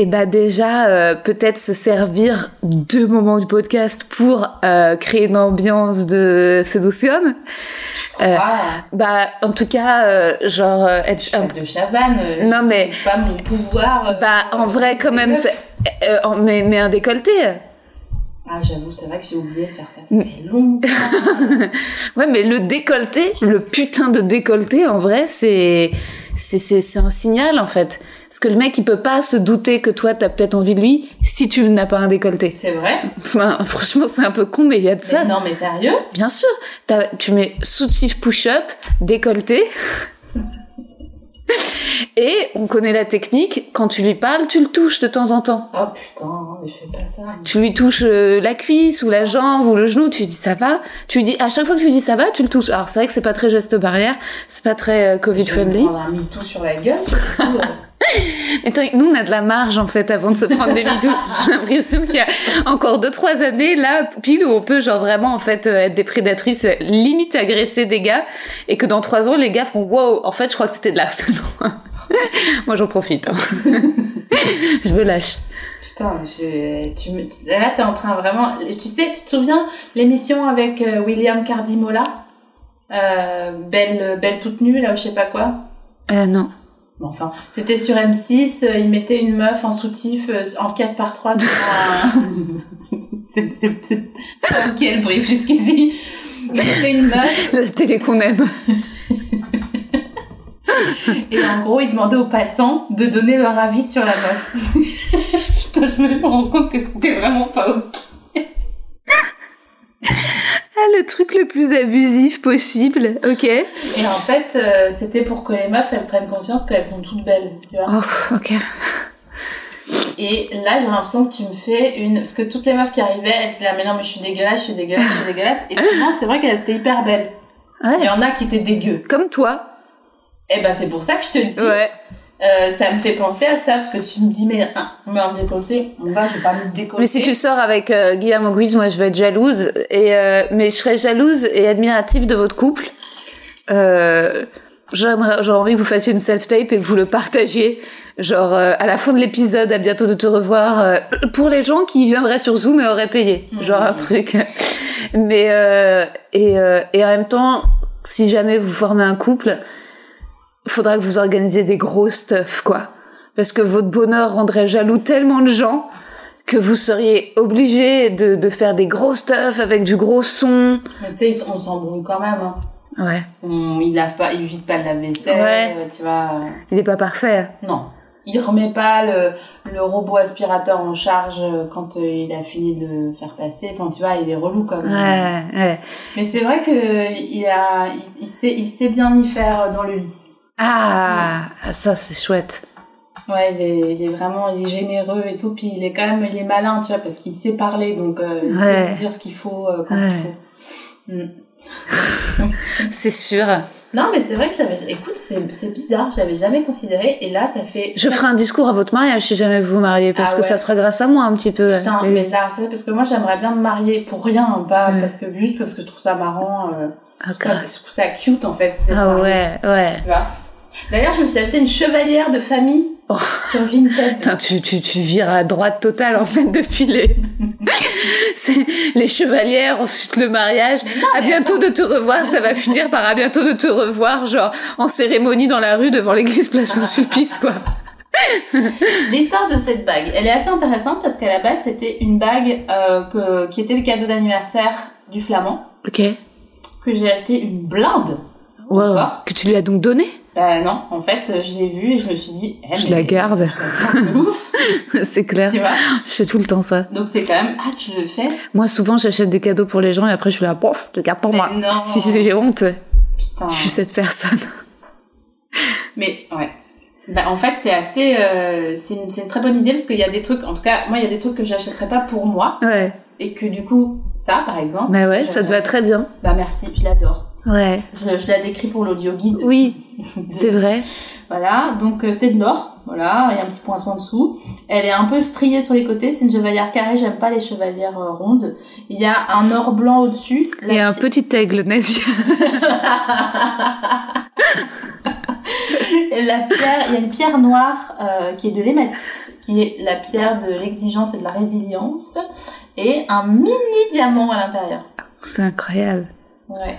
Et bah déjà, euh, peut-être se servir deux moments du podcast pour euh, créer une ambiance de séduction. Euh, Ah, Bah, en tout cas, euh, genre, être un de Chavannes. euh, Non, mais- pas mon pouvoir. Bah, en vrai, quand même, mais, mais un décolleté. Ah, j'avoue, c'est vrai que j'ai oublié de faire ça. Ça fait longtemps. Ouais, mais le décolleté, le putain de décolleté, en vrai, c'est c'est c'est un signal en fait. Parce que le mec, il peut pas se douter que toi, t'as peut-être envie de lui si tu n'as pas un décolleté. c'est vrai Enfin, franchement, c'est un peu con, mais il y a de ça. Mais Non, mais sérieux? Bien sûr, tu mets soutif push-up, décolleté. Et on connaît la technique, quand tu lui parles, tu le touches de temps en temps. Oh putain, mais je fais pas ça. Tu lui touches euh, la cuisse ou la jambe ou le genou, tu lui dis ça va? Tu lui dis, à chaque fois que tu lui dis ça va, tu le touches. Alors c'est vrai que c'est pas très geste barrière, c'est pas très euh, Covid Je vais me friendly. prendre un sur la gueule. Mais nous on a de la marge en fait avant de se prendre des midous. J'ai l'impression qu'il y a encore deux trois années là pile où on peut genre vraiment en fait euh, être des prédatrices, limite agresser des gars et que dans trois ans les gars font wow en fait je crois que c'était de l'harcèlement. Moi j'en profite. hein. je me lâche. Putain, je, tu me, là, t'es en train vraiment. Tu sais, tu te souviens l'émission avec euh, William Cardimola? Euh, Belle, Belle toute nue, là, ou je sais pas quoi? Euh, non. Bon, Enfin, c'était sur M6, euh, il mettait une meuf en soutif euh, en 4 par 3 sur un. c'est c'est- c'est pas ok le brief jusqu'ici. Il mettait une meuf La télé qu'on aime. et en gros, il demandait aux passants de donner leur avis sur la meuf. Putain, je me rends compte que c'était vraiment pas ok. Le truc le plus abusif possible. Ok? Et en fait, euh, c'était pour que les meufs, elles prennent conscience qu'elles sont toutes belles, tu vois. Oh ok. Et là, j'ai l'impression que tu me fais une... Parce que toutes les meufs qui arrivaient, elles se disaient, mais non, mais je suis dégueulasse, je suis dégueulasse, je suis dégueulasse. Et souvent, c'est vrai qu'elles étaient hyper belles. Il y en a qui étaient dégueux. Comme toi. Et ben, c'est pour ça que je te dis, Ouais. Euh, ça me fait penser à ça, parce que tu me dis, mais, ah, mais en décolleté, on va, je vais pas me décolleter. Mais si tu sors avec euh, Guillermo Guiz, moi je vais être jalouse. Et euh, mais je serais jalouse et admirative de votre couple. Euh, J'aimerais, j'aurais envie que vous fassiez une self-tape et que vous le partagiez. Genre euh, à la fin de l'épisode, à bientôt de te revoir. euh, pour les gens qui viendraient sur Zoom et auraient payé. Genre un truc. Mais euh, et, euh, et en même temps, si jamais vous formez un couple, faudra que vous organisiez des gros stuff quoi. Parce que votre bonheur rendrait jaloux tellement de gens que vous seriez obligé de, de faire des gros stuff avec du gros son. Tu sais, on s'embrouille quand même, hein. Ouais. On, il lave pas, il vide pas le lave-vaisselle, Ouais. euh, tu vois. Il est pas parfait. Non. Il remet pas le, le robot aspirateur en charge euh, quand euh, il a fini de le faire passer. Enfin, tu vois, il est relou quand même. Ouais, ouais. Mais c'est vrai que il a, il, il sait, il sait bien y faire dans le lit. Ah, ça c'est chouette. Ouais, il est, il est vraiment, il est généreux et tout. Puis il est quand même, il est malin, tu vois, parce qu'il sait parler, donc euh, il Ouais. sait dire ce qu'il faut euh, quand Ouais. il faut. Mm. C'est sûr. Non, mais c'est vrai que j'avais, écoute, c'est, c'est bizarre, j'avais jamais considéré. Et là, ça fait. Je ferai un discours à votre mariage si jamais vous vous mariez, parce Ah que ouais. ça sera grâce à moi un petit peu. Putain, Oui. mais là, c'est parce que moi j'aimerais bien me marier pour rien, hein, pas parce que juste parce que je trouve ça marrant, euh, Ah, je, trouve ça, je trouve ça cute en fait. Ah ouais, ouais. tu vois? D'ailleurs, je me suis acheté une chevalière de famille Oh. sur Vinted. Tu, tu, tu vires à droite totale en fait depuis les, C'est les chevalières, ensuite le mariage. à bientôt de te revoir, ça va finir par à bientôt de te revoir, genre en cérémonie dans la rue devant l'église Place Saint-Sulpice quoi. L'histoire de cette bague, elle est assez intéressante parce qu'à la base c'était une bague euh, que- qui était le cadeau d'anniversaire du flamand Ok. que j'ai acheté une blinde. Wow. Que tu lui as donc donné Bah non, en fait, euh, je l'ai vue et je me suis dit, eh, Je mais- la garde. je la garde de ouf, C'est clair. tu vois. Je fais tout le temps ça. Donc c'est quand même, ah tu le fais Moi, souvent, j'achète des cadeaux pour les gens et après, je suis là, bof, je te garde pour Mais moi. non. Si si, j'ai honte, Putain. je suis cette personne. Mais ouais. Bah, en fait, c'est assez. euh, c'est une, c'est une très bonne idée parce qu'il y a des trucs. En tout cas, moi, il y a des trucs que j'achèterais pas pour moi Ouais. et que du coup, ça, par exemple. Bah ouais, ça te va très bien. Bah merci, je l'adore. Ouais. Je, je la décris pour l'audio guide. Oui, c'est vrai. Voilà, donc euh, c'est de l'or. Voilà, il y a un petit poinçon en dessous. Elle est un peu striée sur les côtés. C'est une chevalière carrée. J'aime pas les chevalières euh, rondes. Il y a un or blanc au-dessus. Et un petit aigle nazi. La pierre, il y a une pierre noire euh, qui est de l'hématite, qui est la pierre de l'exigence et de la résilience, et un mini diamant à l'intérieur. C'est incroyable. Ouais.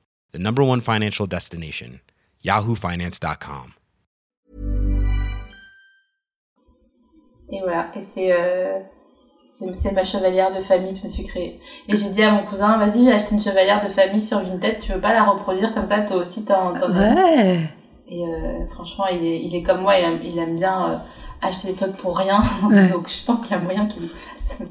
the number one financial destination, yahoofinance.com. Et voilà, et c'est euh, c'est c'est ma chevalière de famille que je me suis créée. Et j'ai dit à mon cousin, vas-y, j'ai acheté une chevalière de famille sur Vinted, tu veux pas la reproduire comme ça, toi aussi t'en as Ouais. Et euh, franchement, il est, il est comme moi, il aime, il aime bien euh, acheter des trucs pour rien. Ouais. Donc je pense qu'il y a moyen qu'il le fasse.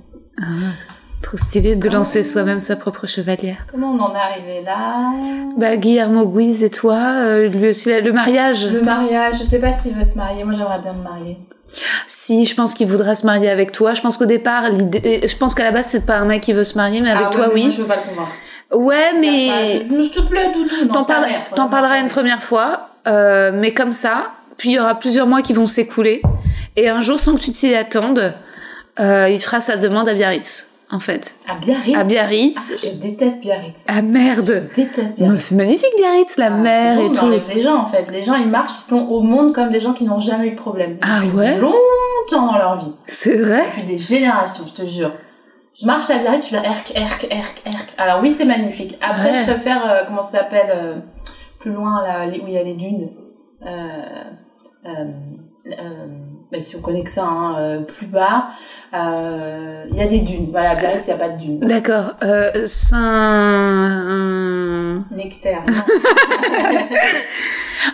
Trop stylé de lancer soi-même sa propre chevalière. Comment on en est arrivé là Bah, Guillermo Guiz et toi, euh, lui aussi, le mariage. Le mariage, je sais pas s'il veut se marier. Moi, j'aimerais bien me marier. Si, je pense qu'il voudra se marier avec toi. Je pense qu'au départ, l'idée, je pense qu'à la base, c'est pas un mec qui veut se marier, mais avec Ah ouais, toi, mais oui. Moi, je veux pas le convaincre. Ouais, mais S'il te plaît, t'en parles- t'en parleras une première fois, euh, mais comme ça. Puis il y aura plusieurs mois qui vont s'écouler, et un jour, sans que tu t'y attendes, euh, il fera sa demande à Biarritz, en fait. À Biarritz. À Biarritz. Ah, je déteste Biarritz. Ah merde. Je déteste Bah, Biarritz. c'est magnifique Biarritz, la Ah, mer et tout. enlève les gens en fait. Les gens ils marchent, ils sont au monde comme des gens qui n'ont jamais eu de problème. Ah ouais? Longtemps dans leur vie. C'est vrai? Depuis des générations, je te jure. Je marche à Biarritz, je suis là, erk, erk, erk, erk. Alors oui, c'est magnifique. Après, Ouais. je préfère, euh, comment ça s'appelle, euh, plus loin, là, où il y a les dunes. Euh, bah, si on connaît que ça, hein, euh, plus bas, euh, il y a des dunes. Voilà, Biarritz, il n'y a pas de dunes. D'accord. Euh, Saint... Nectaire.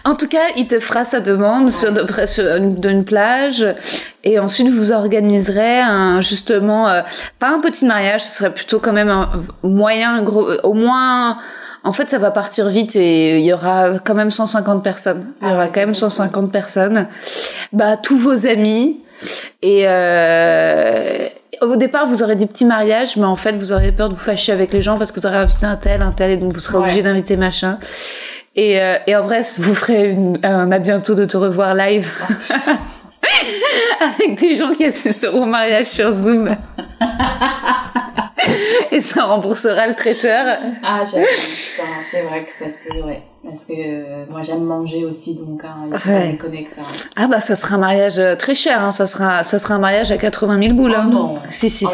En tout cas, il te fera sa demande sur, sur une, d'une plage et ensuite vous organiserez un, justement, euh, pas un petit mariage, ce serait plutôt quand même un moyen, gros, au moins, en fait ça va partir vite et il y aura quand même 150 personnes. Il y Ah aura quand même c'est beaucoup. 150 personnes. Bah, tous vos amis et euh, au départ, vous aurez des petits mariages, mais en fait, vous aurez peur de vous fâcher avec les gens parce que vous aurez invité un tel, un tel, et donc vous serez Ouais. obligé d'inviter machin. Et, euh, et en vrai, vous ferez une, un à bientôt de te revoir live. Avec des gens qui assisteront au mariage sur Zoom. et ça remboursera le traiteur. Ah, j'avoue, c'est vrai que ça c'est ouais. Parce que euh, moi j'aime manger aussi, donc hein, il faut Ouais. pas déconner que ça. Ah bah ça sera un mariage euh, très cher, hein. ça, sera, ça sera un mariage à 80 000 boules. Oh hein. non. Si, si. Oh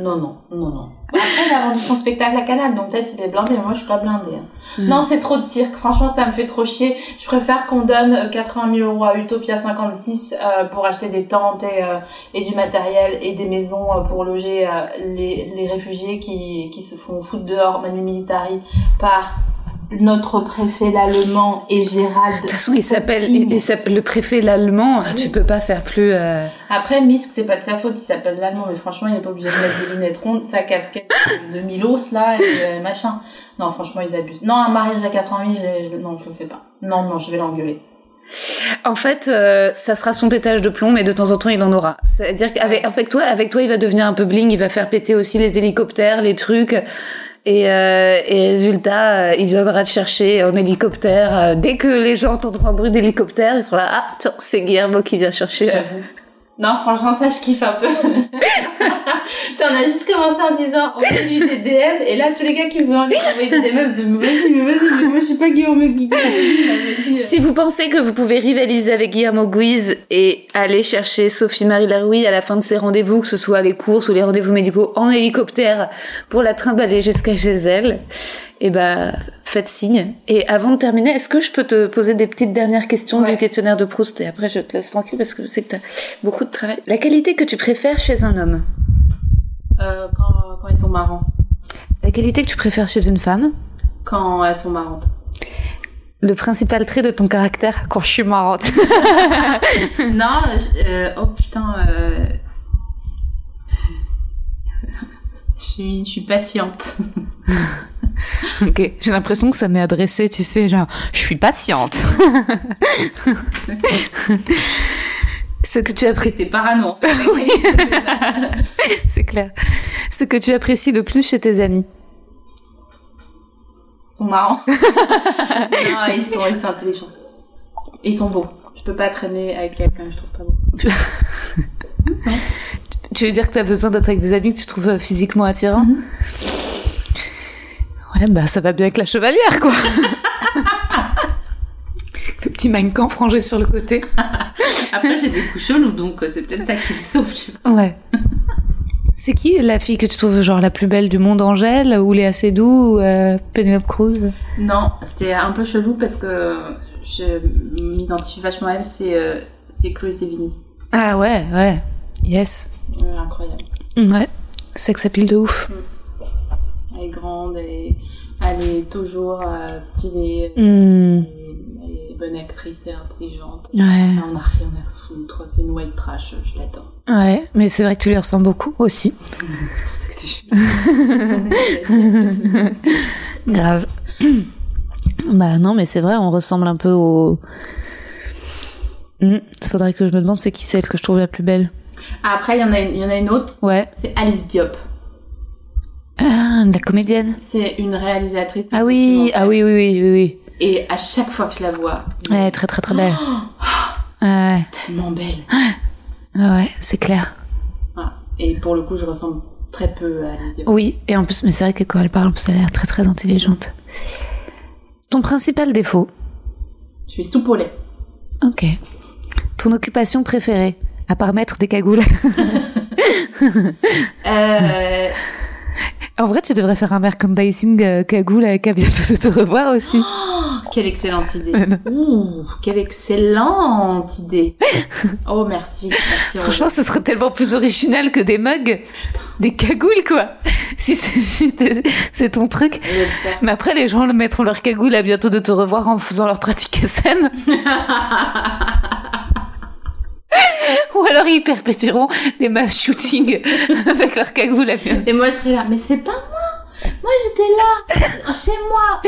non, non, non, non, non, non. Après, il a vendu son spectacle à Canal, donc peut-être il est blindé, mais moi je suis pas blindée. hein. Mm. Non, c'est trop de cirque, franchement ça me fait trop chier. Je préfère qu'on donne euh, 80 000 euros à Utopia 56 euh, pour acheter des tentes et, euh, et du matériel et des maisons euh, pour loger euh, les, les réfugiés qui, qui se font foutre dehors, manu militari, par notre préfet l'allemand et Gérald. De toute façon, il s'appelle, le préfet l'allemand. Oui. Tu peux pas faire plus. euh, Après, Misk, c'est pas de sa faute, il s'appelle l'allemand, mais franchement, il est pas obligé de mettre des lunettes rondes, sa casquette de Milos, là, et euh, machin. Non, franchement, ils abusent. Non, un mariage à 80 000, je, je- non, je le fais pas. Non, non, je vais l'engueuler. En fait, euh, ça sera son pétage de plomb, mais de temps en temps, il en aura. C'est-à-dire qu'avec avec toi, avec toi, il va devenir un peu bling. Il va faire péter aussi les hélicoptères, les trucs. Et, euh, résultat, euh, il viendra te chercher en hélicoptère. euh, dès que les gens entendront un bruit d'hélicoptère, ils seront là. Ah, c'est Guillermo qui vient chercher. Non, franchement, ça, je kiffe un peu. Putain, on a juste commencé en disant, on fait des DM, et là, tous les gars qui me envoyer des DM, ils mais vas-y, mais vas-y, moi, je suis pas Guillaume Guillaume. Vas-y, Si vous pensez que vous pouvez rivaliser avec Guillermo Guiz et aller chercher Sophie-Marie Laroui à la fin de ses rendez-vous, que ce soit les courses ou les rendez-vous médicaux en hélicoptère pour la trimballer jusqu'à chez elle, eh ben, faites signe. Et avant de terminer, est-ce que je peux te poser des petites dernières questions Ouais. du questionnaire de Proust et après je te laisse tranquille parce que je sais que tu as beaucoup de travail. La qualité que tu préfères chez un homme? Euh, quand, quand ils sont marrants. La qualité que tu préfères chez une femme? Quand elles sont marrantes. Le principal trait de ton caractère quand je suis marrante. non, euh, oh putain, euh... je suis, je suis patiente. Ok, j'ai l'impression que ça m'est adressé, tu sais, genre, je suis patiente. Ce que tu apprécies, T'es parano. en fait. C'est clair. Ce que tu apprécies le plus chez tes amis. Ils sont marrants. non, ils sont, ils sont intelligents. Et ils sont beaux. Je peux pas traîner avec quelqu'un que je trouve pas beau. Tu veux dire que t'as besoin d'être avec des amis que tu trouves physiquement attirants? Mhm. Ouais, bah ça va bien avec la chevalière, quoi. Le petit mannequin frangé sur le côté. Après, j'ai des coups chelous, donc euh, c'est peut-être ça qui les sauve, tu vois. Ouais. C'est qui la fille que tu trouves genre la plus belle du monde, Angèle ou Léa Seydoux ou euh, Penelope Cruz? Non, c'est un peu chelou parce que je m'identifie vachement à elle, c'est euh, c'est Chloé Sevigny. Ah ouais, ouais. Yes. Euh, incroyable. Ouais. Sex appeal de ouf. Elle est grande, elle est, elle est toujours euh, stylée, Hmm. elle, est, elle est bonne actrice, elle est intelligente. Ouais. On n'a rien à foutre, c'est une white trash, je l'adore. Ouais, mais c'est vrai que tu lui ressembles beaucoup aussi. C'est pour ça que c'est chelou. Grave. bah non, mais c'est vrai, on ressemble un peu au. Il faudrait que je me demande c'est qui celle que je trouve la plus belle. Après, il y, en a une- il y en a une autre, Ouais. c'est Alice Diop. Ah, la comédienne. C'est une réalisatrice. Ah oui, ah oui, oui, oui, oui, oui. Et à chaque fois que je la vois, Ouais, très très très belle. Ouais, tellement belle. ouais, ouais, c'est clair. Voilà. Et pour le coup, je ressemble très peu à Alice Diop. Oui, et en plus, mais c'est vrai que quand elle parle, elle a l'air très très intelligente. Ton principal défaut? Je suis lait. Ok. Ton occupation préférée À part mettre des cagoules? Euh, En vrai, tu devrais faire un merchandising euh, cagoule avec à bientôt de te revoir aussi. quelle excellente idée. Ouh, quelle excellente idée. Oh, merci. merci Franchement, ce serait tellement plus original que des mugs. Des cagoules, quoi. Si c'est si ton truc. Mais après, les gens le mettront leur cagoule à bientôt de te revoir en faisant leur pratique SN. Ou alors ils perpétueront des mass shootings avec leur cagoule à. Et moi, je serais là, mais c'est pas moi. Moi, j'étais là, chez moi,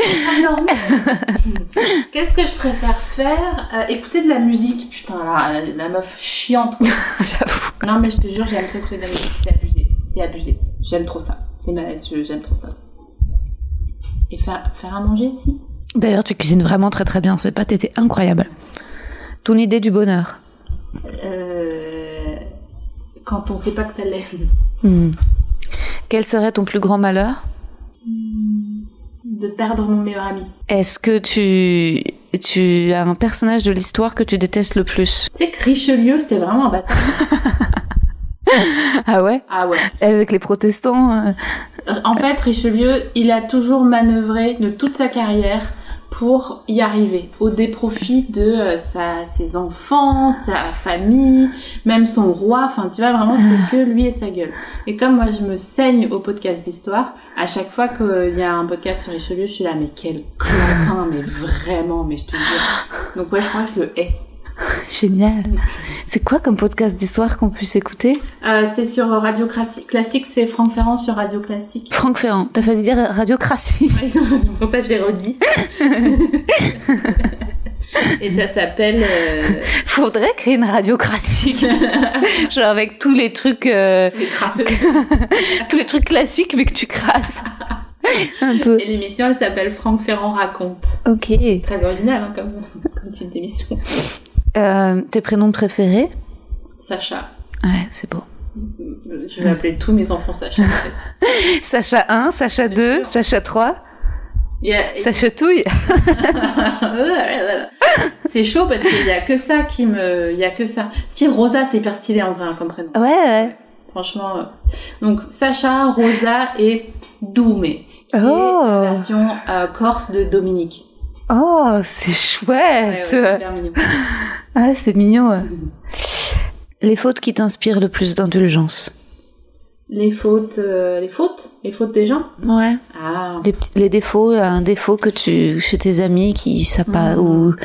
en train de. Qu'est-ce que je préfère faire Euh, Écouter de la musique? Putain, la, la, la meuf chiante. J'avoue. Non, mais je te jure, j'aime trop écouter de la musique. C'est abusé. C'est abusé. J'aime trop ça. C'est ma... J'aime trop ça. Et faire, faire à manger aussi? D'ailleurs, tu cuisines vraiment très très bien. C'est pas t'étais incroyable. Ton idée du bonheur. Euh, Quand on sait pas que ça l'est. Hmm. Quel serait ton plus grand malheur? De perdre mon meilleur ami. Est-ce que tu tu as un personnage de l'histoire que tu détestes le plus? Tu sais que Richelieu, c'était vraiment un bâtard. Ah ouais? Ah ouais. Avec les protestants euh, En fait, Richelieu, il a toujours manœuvré de toute sa carrière pour y arriver, au déprofit de euh, sa, ses enfants, sa famille, même son roi. Enfin, tu vois, vraiment, c'est que lui et sa gueule. Et comme moi, je me saigne au podcast d'histoire, à chaque fois qu'il y a un podcast sur Richelieu, je suis là, mais quel clampin, mais vraiment, mais je te jure. Donc ouais, je crois que je le hais. Génial. C'est quoi comme podcast d'histoire qu'on puisse écouter Euh, c'est sur Radio Classi- Classique, c'est Franck Ferrand sur Radio Classique. Franck Ferrand. T'as failli dire radiocratie. c'est pour ça que j'ai redit. Et ça s'appelle... euh, Faudrait créer une radiocratie. Genre avec tous les trucs, euh, Les tous les trucs classiques mais que tu crasses. Un peu. Et l'émission, elle s'appelle Franck Ferrand raconte. Ok. Très original hein, comme, comme type d'émission. Euh, tes prénoms préférés Sacha. Ouais, c'est beau. Je vais appeler tous mes enfants Sacha. Sacha 1, Sacha 2, Sacha 3, Il y a- Sacha Touille. C'est chaud parce qu'il y a que ça qui me... Il y a que ça. Si Rosa, c'est hyper stylé en vrai hein, comme prénom. Ouais, ouais. Franchement. euh. Donc Sacha, Rosa et Doumé. Qui Oh. est la version euh, corse de Dominique. Oh, c'est Ouais, ouais, chouette. c'est hyper mignon. Ah, c'est mignon. ouais. Les fautes qui t'inspirent le plus d'indulgence. Les fautes, euh, les fautes, les fautes des gens. Ouais. Ah. Les, défauts, un défaut que tu chez tes amis qui ça pas Mhm. ou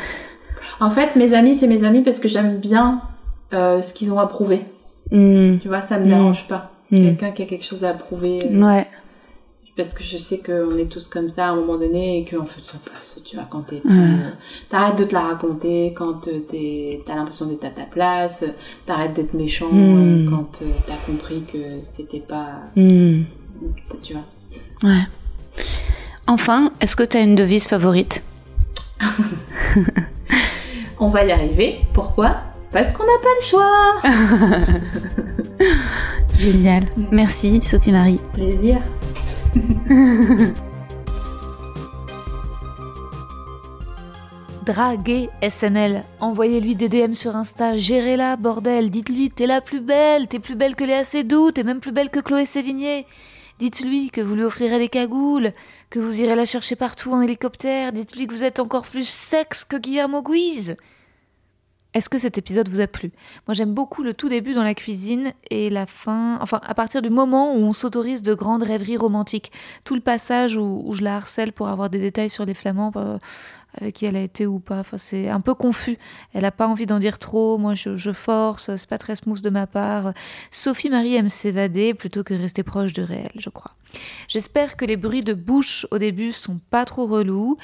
En fait, mes amis, c'est mes amis parce que j'aime bien euh, ce qu'ils ont approuvé. Hmm, Tu vois, ça me Mm. dérange pas. Mm. Quelqu'un qui a quelque chose à approuver. euh, ouais. Parce que je sais qu'on est tous comme ça à un moment donné et qu'en fait ça passe, tu vois, quand t'es euh, T'arrêtes de te la raconter quand euh, t'es- t'as l'impression d'être à ta place, t'arrêtes d'être méchant Mm. euh, quand euh, t'as compris que c'était pas... Hmm, Tu vois. ouais. Enfin, est-ce que tu as une devise favorite? On va y arriver. Pourquoi? Parce qu'on n'a pas le choix. Génial. Merci, Sophie Marie. Plaisir. Draguez SML, envoyez-lui des DM sur Insta, gérez-la, bordel, dites-lui t'es la plus belle, t'es plus belle que Léa Seydoux, t'es même plus belle que Chloé Sévigné. Dites-lui que vous lui offrirez des cagoules, que vous irez la chercher partout en hélicoptère, dites-lui que vous êtes encore plus sexe que Guillermo Guise. Est-ce que cet épisode vous a plu? Moi j'aime beaucoup le tout début dans la cuisine et la fin, enfin à partir du moment où on s'autorise de grandes rêveries romantiques. Tout le passage où, je la harcèle pour avoir des détails sur les flamands, euh, avec qui elle a été ou pas. Enfin, c'est un peu confus. Elle n'a pas envie d'en dire trop. Moi, je, je force. C'est pas très smooth de ma part. Sophie Marie aime s'évader plutôt que rester proche de réel, je crois. J'espère que les bruits de bouche au début sont pas trop relous.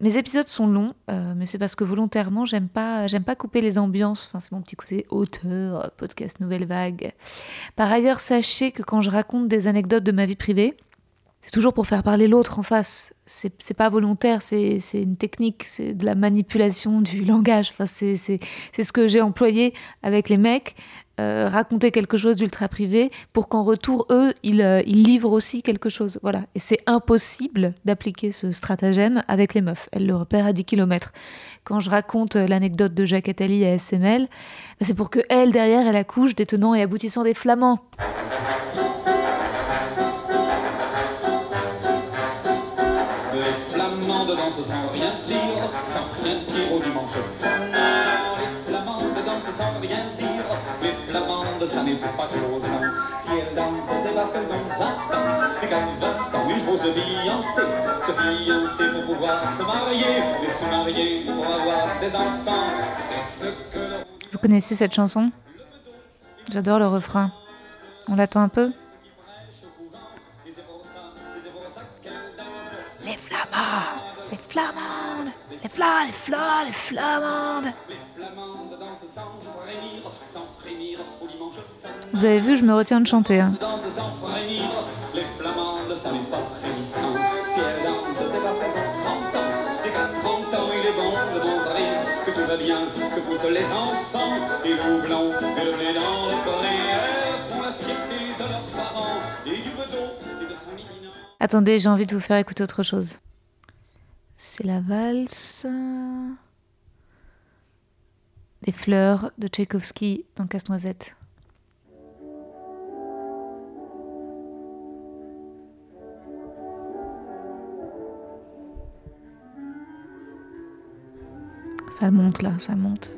Mes épisodes sont longs, euh, mais c'est parce que volontairement, j'aime pas, j'aime pas couper les ambiances. Enfin, c'est mon petit côté auteur, podcast Nouvelle Vague. Par ailleurs, sachez que quand je raconte des anecdotes de ma vie privée, c'est toujours pour faire parler l'autre en face. C'est c'est pas volontaire, c'est une technique, c'est de la manipulation du langage. Enfin, c'est ce que j'ai employé avec les mecs. Euh, raconter quelque chose d'ultra privé pour qu'en retour, eux, ils, euh, ils livrent aussi quelque chose. Voilà. Et c'est impossible d'appliquer ce stratagème avec les meufs. Elles le repèrent à 10 km. Quand je raconte euh, l'anecdote de Jacques Attali à SML, bah, c'est pour que elle, derrière, elle accouche des tenants et aboutissants des flamands. Flamandes ça n'est pas closant. Si elles dansent, c'est parce qu'elles ont 20 ans, et qu'à 20 ans il faut se fiancer. Se fiancer pour pouvoir se marier, et se marier pour avoir des enfants. C'est ce que le Vous connaissez cette chanson? J'adore le refrain. On l'attend un peu? Les flamands Les flamandes Les flas, les flas, les flamandes flamandes dansent sans frémir, sans frémir au dimanche sonnant. Vous avez vu, je me retiens de chanter. hein. danse sans frémir. Les flamandes, ça n'est pas frémissant. Si elles dansent, c'est parce qu'elles ont 30 ans. Et qu'à 30 ans, il est bon de montrer que tout va bien, que poussent les enfants. Et le et le blé dans le cornet. Elles font la fierté de leurs parents. Attendez, j'ai envie de vous faire écouter autre chose. C'est la valse des fleurs de Tchaïkovski dans Casse-Noisette. Ça monte là, ça monte.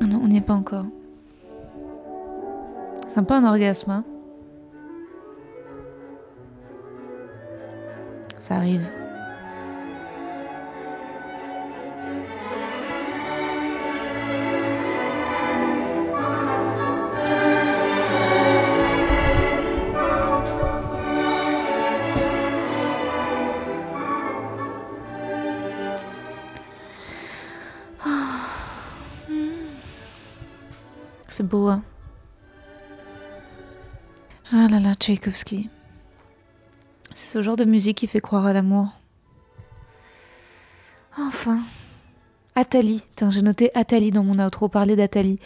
Ah non, on n'y est pas encore. C'est un peu un orgasme. hein. Ça arrive. Ah. Hmm. C'est beau, hein ah là là, Tchaïkovski. C'est ce genre de musique qui fait croire à l'amour. Enfin. Atali. J'ai noté Atali dans mon outro, parler d'Atali.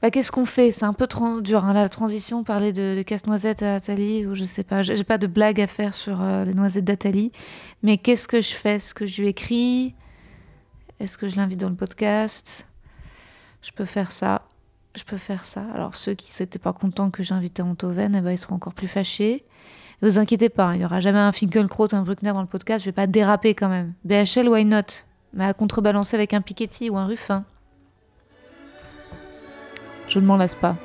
Bah, qu'est-ce qu'on fait? C'est un peu dur, hein, la transition, parler de, casse-noisette à Atali, ou je sais pas. J'ai pas de blague à faire sur euh, les noisettes d'Atali. Mais qu'est-ce que je fais? Est-ce que je lui écris? Est-ce que je l'invite dans le podcast? Je peux faire ça je peux faire ça. Alors ceux qui n'étaient pas contents que j'invitais Antoven, eh ben, ils seront encore plus fâchés. Ne vous inquiétez pas, hein, il n'y aura jamais un Finkelkraut, un Bruckner dans le podcast, je vais pas déraper quand même. BHL, why not? Mais à contrebalancer avec un Piketty ou un Ruffin. Je ne m'en lasse pas.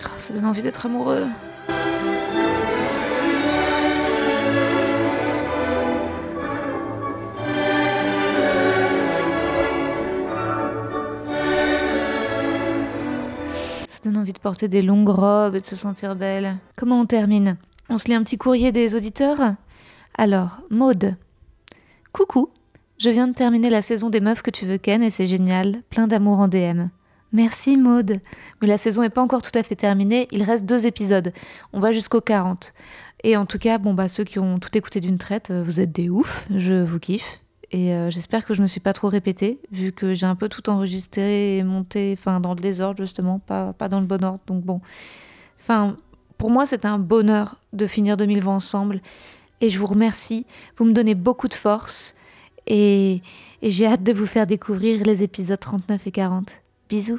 Oh, ça donne envie d'être amoureux. Ça donne envie de porter des longues robes et de se sentir belle. Comment on termine? On se lit un petit courrier des auditeurs? Alors, Maude. Coucou. Je viens de terminer la saison des meufs que tu veux ken et c'est génial, plein d'amour en DM. Merci Maude. Mais la saison n'est pas encore tout à fait terminée, il reste deux épisodes. On va jusqu'au 40. Et en tout cas, bon bah ceux qui ont tout écouté d'une traite, euh, vous êtes des oufs, je vous kiffe. Et euh, j'espère que je me suis pas trop répétée, vu que j'ai un peu tout enregistré et monté, enfin dans le désordre justement, pas, pas dans le bon ordre. Donc bon, enfin pour moi c'est un bonheur de finir 2020 ensemble. Et je vous remercie, vous me donnez beaucoup de force. Et, et j'ai hâte de vous faire découvrir les épisodes 39 et 40. Bisous